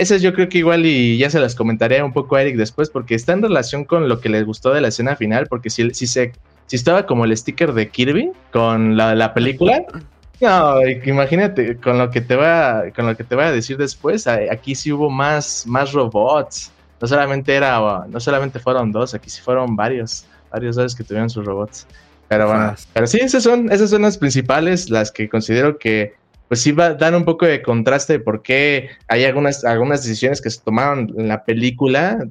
esas yo creo que igual y ya se las comentaré un poco a Eric después porque está en relación con lo que les gustó de la escena final, porque si, si se si estaba como el sticker de Kirby con la, película. No, imagínate, con lo que te va, con lo que te voy a decir después, aquí sí hubo más, más robots. No solamente era, no solamente fueron dos, aquí sí fueron varios, varios dos que tuvieron sus robots. Pero bueno, pero sí, esas son, esas son las principales, las que considero que pues sí va a dar un poco de contraste de por qué hay algunas, algunas decisiones que se tomaron en la película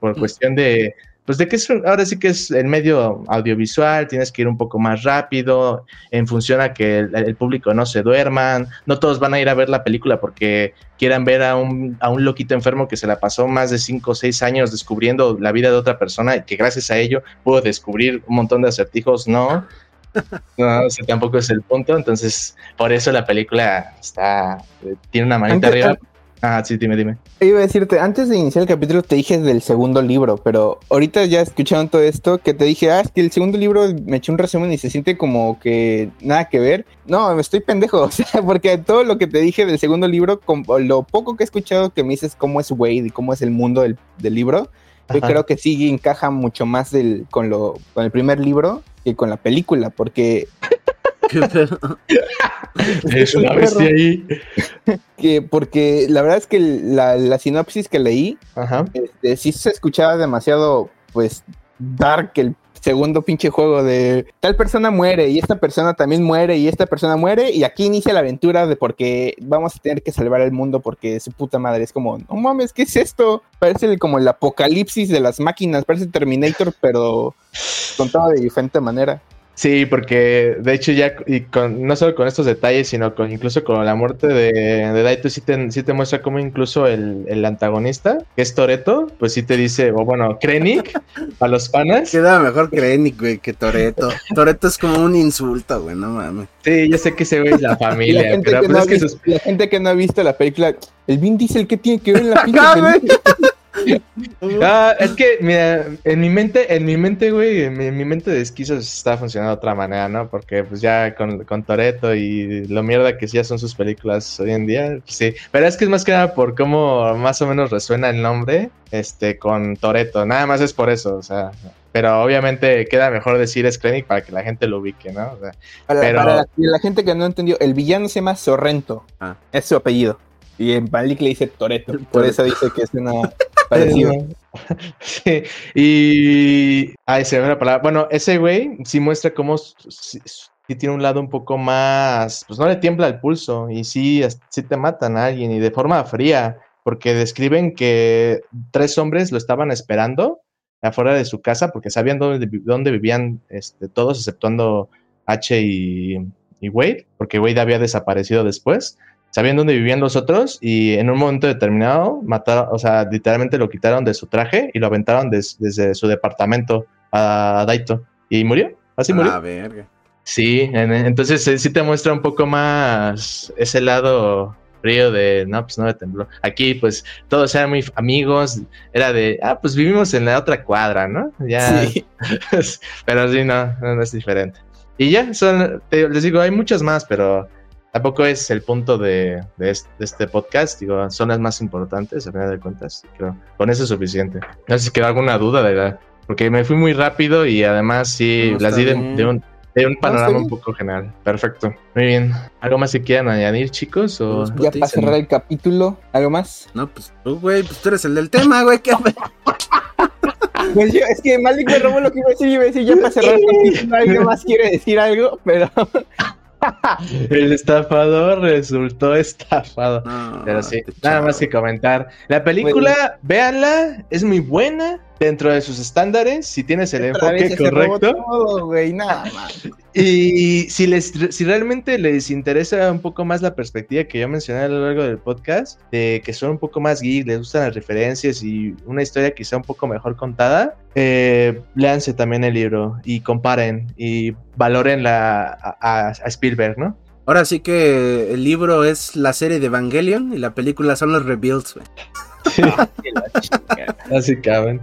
por cuestión de, pues de que es, ahora sí que es el medio audiovisual, tienes que ir un poco más rápido, en función a que el, público no se duerman, no todos van a ir a ver la película porque quieran ver a un, a un loquito enfermo que se la pasó más de 5 o 6 años descubriendo la vida de otra persona y que gracias a ello pudo descubrir un montón de acertijos, no. No, ese tampoco es el punto, entonces por eso la película está tiene una manita arriba. Ah, sí, dime, dime. Iba a decirte, antes de iniciar el capítulo te dije del segundo libro, pero ahorita ya escucharon todo esto, que te dije, ah, es que el segundo libro me eché un resumen y se siente como que nada que ver. No, me estoy pendejo, o sea, porque todo lo que te dije del segundo libro, con lo poco que he escuchado que me dices cómo es Wade y cómo es el mundo del, libro, yo creo que sí encaja mucho más del, con, lo, con el primer libro que con la película, porque es una bestia ahí. que porque la verdad es que la, sinopsis que leí, Este, sí se escuchaba demasiado, pues, dark el segundo pinche juego de tal persona muere y esta persona también muere y esta persona muere y aquí inicia la aventura de porque vamos a tener que salvar el mundo porque su puta madre es como, no mames, ¿qué es esto? Parece como el apocalipsis de las máquinas, parece Terminator, pero contado de diferente manera. Sí, porque de hecho ya, y con, no solo con estos detalles, sino con incluso con la muerte de, de Daito, sí te, sí te muestra cómo incluso el, el, antagonista, que es Toreto, pues sí te dice, o bueno, Krennic, a los panas. Queda mejor Krennic, güey, que Toreto. Toreto es como un insulto, güey, no mames. Sí, yo sé que se ve la familia, la pero, pues es que sus... la gente que no ha visto la película, el Vin Diesel, ¿qué tiene que ver en la pinche Ah, es que, mira, en mi mente, en mi mente, güey, en mi, mente de esquizos está funcionando de otra manera, ¿no? Porque pues ya con, con Toreto y lo mierda que ya son sus películas hoy en día, pues, sí. Pero es que es más que nada por cómo más o menos resuena el nombre, este, con Toreto. Nada más es por eso, o sea. Pero obviamente queda mejor decir Screnic para que la gente lo ubique, ¿no? para, pero... la, gente que no entendió, el villano se llama Sorrento. Ah. Es su apellido. Y en Malik le dice Toreto. Por eso dice que es una parecido. sí. Y. Ay, se ve la palabra. Bueno, ese güey sí muestra cómo sí, tiene un lado un poco más. Pues no le tiembla el pulso. Y sí, sí te matan a alguien. Y de forma fría. Porque describen que tres hombres lo estaban esperando afuera de su casa porque sabían dónde, dónde vivían este, todos, exceptuando H y, y Wade, porque Wade había desaparecido después sabían dónde vivían los otros y en un momento determinado mataron, o sea, literalmente lo quitaron de su traje y lo aventaron desde su departamento a Daito y murió, así murió. Ah, verga. Sí, entonces sí te muestra un poco más ese lado frío de, no, pues no me tembló. Aquí pues todos eran muy amigos, era de, ah, pues vivimos en la otra cuadra, ¿no? Ya, sí. pero sí, no, no, es diferente. Y ya, son, les digo, hay muchas más, pero tampoco es el punto de, de, este, de, este, podcast, digo, son las más importantes, a final de cuentas, creo. Con eso es suficiente. No sé si queda alguna duda de la, porque me fui muy rápido y además sí, no, las di de, de, un, de un panorama un poco general. Perfecto. Muy bien. ¿Algo más que quieran añadir, chicos? O... Ya para cerrar el capítulo, ¿algo más? No, pues tú, güey, pues tú eres el del tema, güey. ¿Qué Pues yo, es que Malik me robó lo que iba a decir, iba a decir ya para cerrar el capítulo, alguien más quiere decir algo, pero... El estafador resultó estafado. No, Pero sí, nada más que comentar. La película, véanla, es muy buena dentro de sus estándares, si tienes el enfoque correcto. Todo, güey, nada más. Y si les si realmente les interesa un poco más la perspectiva que yo mencioné a lo largo del podcast, de que son un poco más geek, les gustan las referencias y una historia quizá un poco mejor contada, eh, léanse también el libro y comparen y valoren la, a, a Spielberg, ¿no? Ahora sí que el libro es la serie de Evangelion y la película son los Rebuilds, güey. Así caben.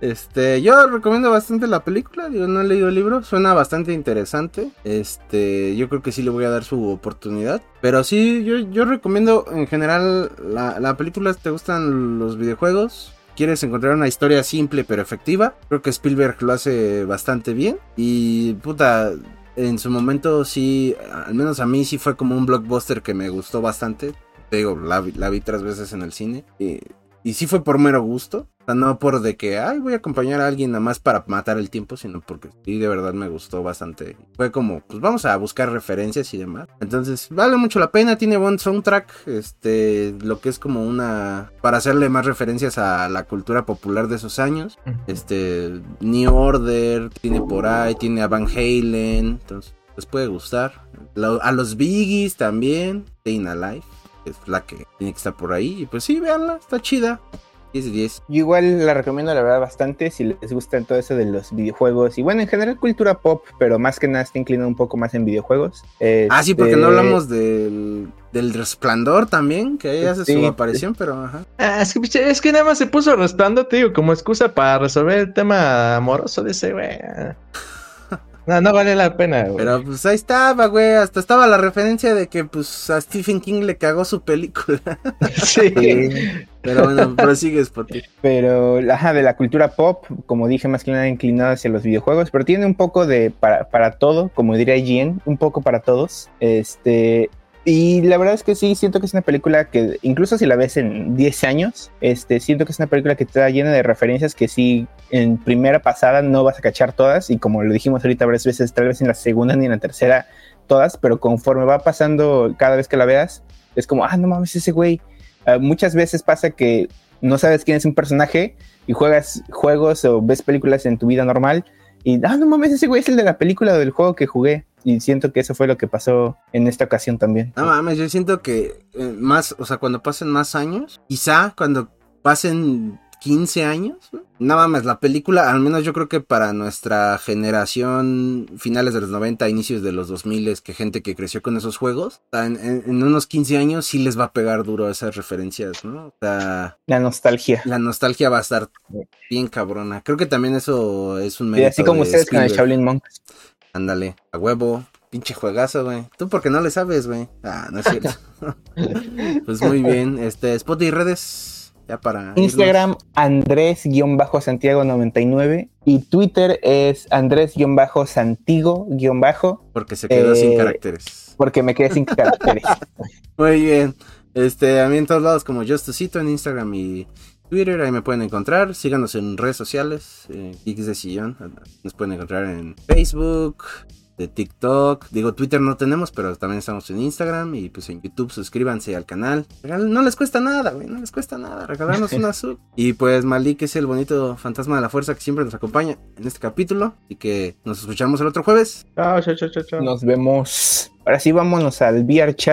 Este, yo recomiendo bastante la película, yo no he leído el libro, suena bastante interesante. Este, yo creo que sí le voy a dar su oportunidad. Pero sí, yo, yo recomiendo en general la, la película, te gustan los videojuegos, quieres encontrar una historia simple pero efectiva, creo que Spielberg lo hace bastante bien. Y puta, en su momento sí, al menos a mí sí fue como un blockbuster que me gustó bastante. Te digo, la, la vi tres veces en el cine. Y, y sí fue por mero gusto. O sea, no por de que, ay, voy a acompañar a alguien nada más para matar el tiempo, sino porque sí, de verdad me gustó bastante. Fue como, pues vamos a buscar referencias y demás. Entonces, vale mucho la pena, tiene buen soundtrack, este, lo que es como una, para hacerle más referencias a la cultura popular de esos años. Este, New Order, tiene por ahí, tiene a Van Halen, entonces, les puede gustar. A los Biggies también, Staying Alive es la que tiene que estar por ahí. Y pues sí, véanla, está chida. 10 de 10. Yo igual la recomiendo, la verdad, bastante si les gusta todo eso de los videojuegos. Y bueno, en general cultura pop, pero más que nada está inclinado un poco más en videojuegos. Este... Ah, sí, porque no hablamos del, del resplandor también, que ahí hace sí, su aparición, pero ajá. Ah, es, que, es que nada más se puso resplandor, te digo, como excusa para resolver el tema amoroso de ese güey. No, no vale la pena, güey. Pero pues ahí estaba, güey. Hasta estaba la referencia de que pues a Stephen King le cagó su película. sí. Pero bueno, prosigues, Poti. Pero, ajá, de la cultura pop, como dije, más que nada inclinada hacia los videojuegos, pero tiene un poco de para, para todo, como diría Jean, un poco para todos. Este, y la verdad es que sí, siento que es una película que, incluso si la ves en 10 años, este, siento que es una película que está llena de referencias que sí, en primera pasada no vas a cachar todas, y como lo dijimos ahorita varias veces, tal vez en la segunda ni en la tercera todas, pero conforme va pasando cada vez que la veas, es como, ah, no mames, ese güey. Uh, muchas veces pasa que no sabes quién es un personaje y juegas juegos o ves películas en tu vida normal y, ah, no mames, ese güey es el de la película o del juego que jugué y siento que eso fue lo que pasó en esta ocasión también. No mames, yo siento que eh, más, o sea, cuando pasen más años, quizá cuando pasen 15 años, ¿no? no mames, la película, al menos yo creo que para nuestra generación, finales de los 90, inicios de los 2000, que gente que creció con esos juegos, en, unos 15 años sí les va a pegar duro esas referencias, ¿no? O sea, la nostalgia. La nostalgia va a estar bien cabrona. Creo que también eso es un mérito. Y así como ustedes con el Shaolin Monk. Ándale, a huevo. Pinche juegazo, güey. Tú porque no le sabes, güey. Ah, no es cierto. pues muy bien. Este, spot y redes. Ya para. Instagram, Andrés-Santiago99. Y Twitter es Andrés-Santigo-. Porque se quedó eh, sin caracteres. Porque me quedé sin caracteres. muy bien. Este, a mí en todos lados como Justusito en Instagram y Twitter, ahí me pueden encontrar. Síganos en redes sociales, eh, Geeks de Sillón. Nos pueden encontrar en Facebook, de TikTok. Digo, Twitter no tenemos, pero también estamos en Instagram. Y pues en YouTube, suscríbanse al canal. No les cuesta nada, güey. No les cuesta nada. Regalarnos una sub. Y pues Malik es el bonito fantasma de la fuerza que siempre nos acompaña en este capítulo. Y que nos escuchamos el otro jueves. Chao, chao, chao, chao. Nos vemos. Ahora sí, vámonos al VR chat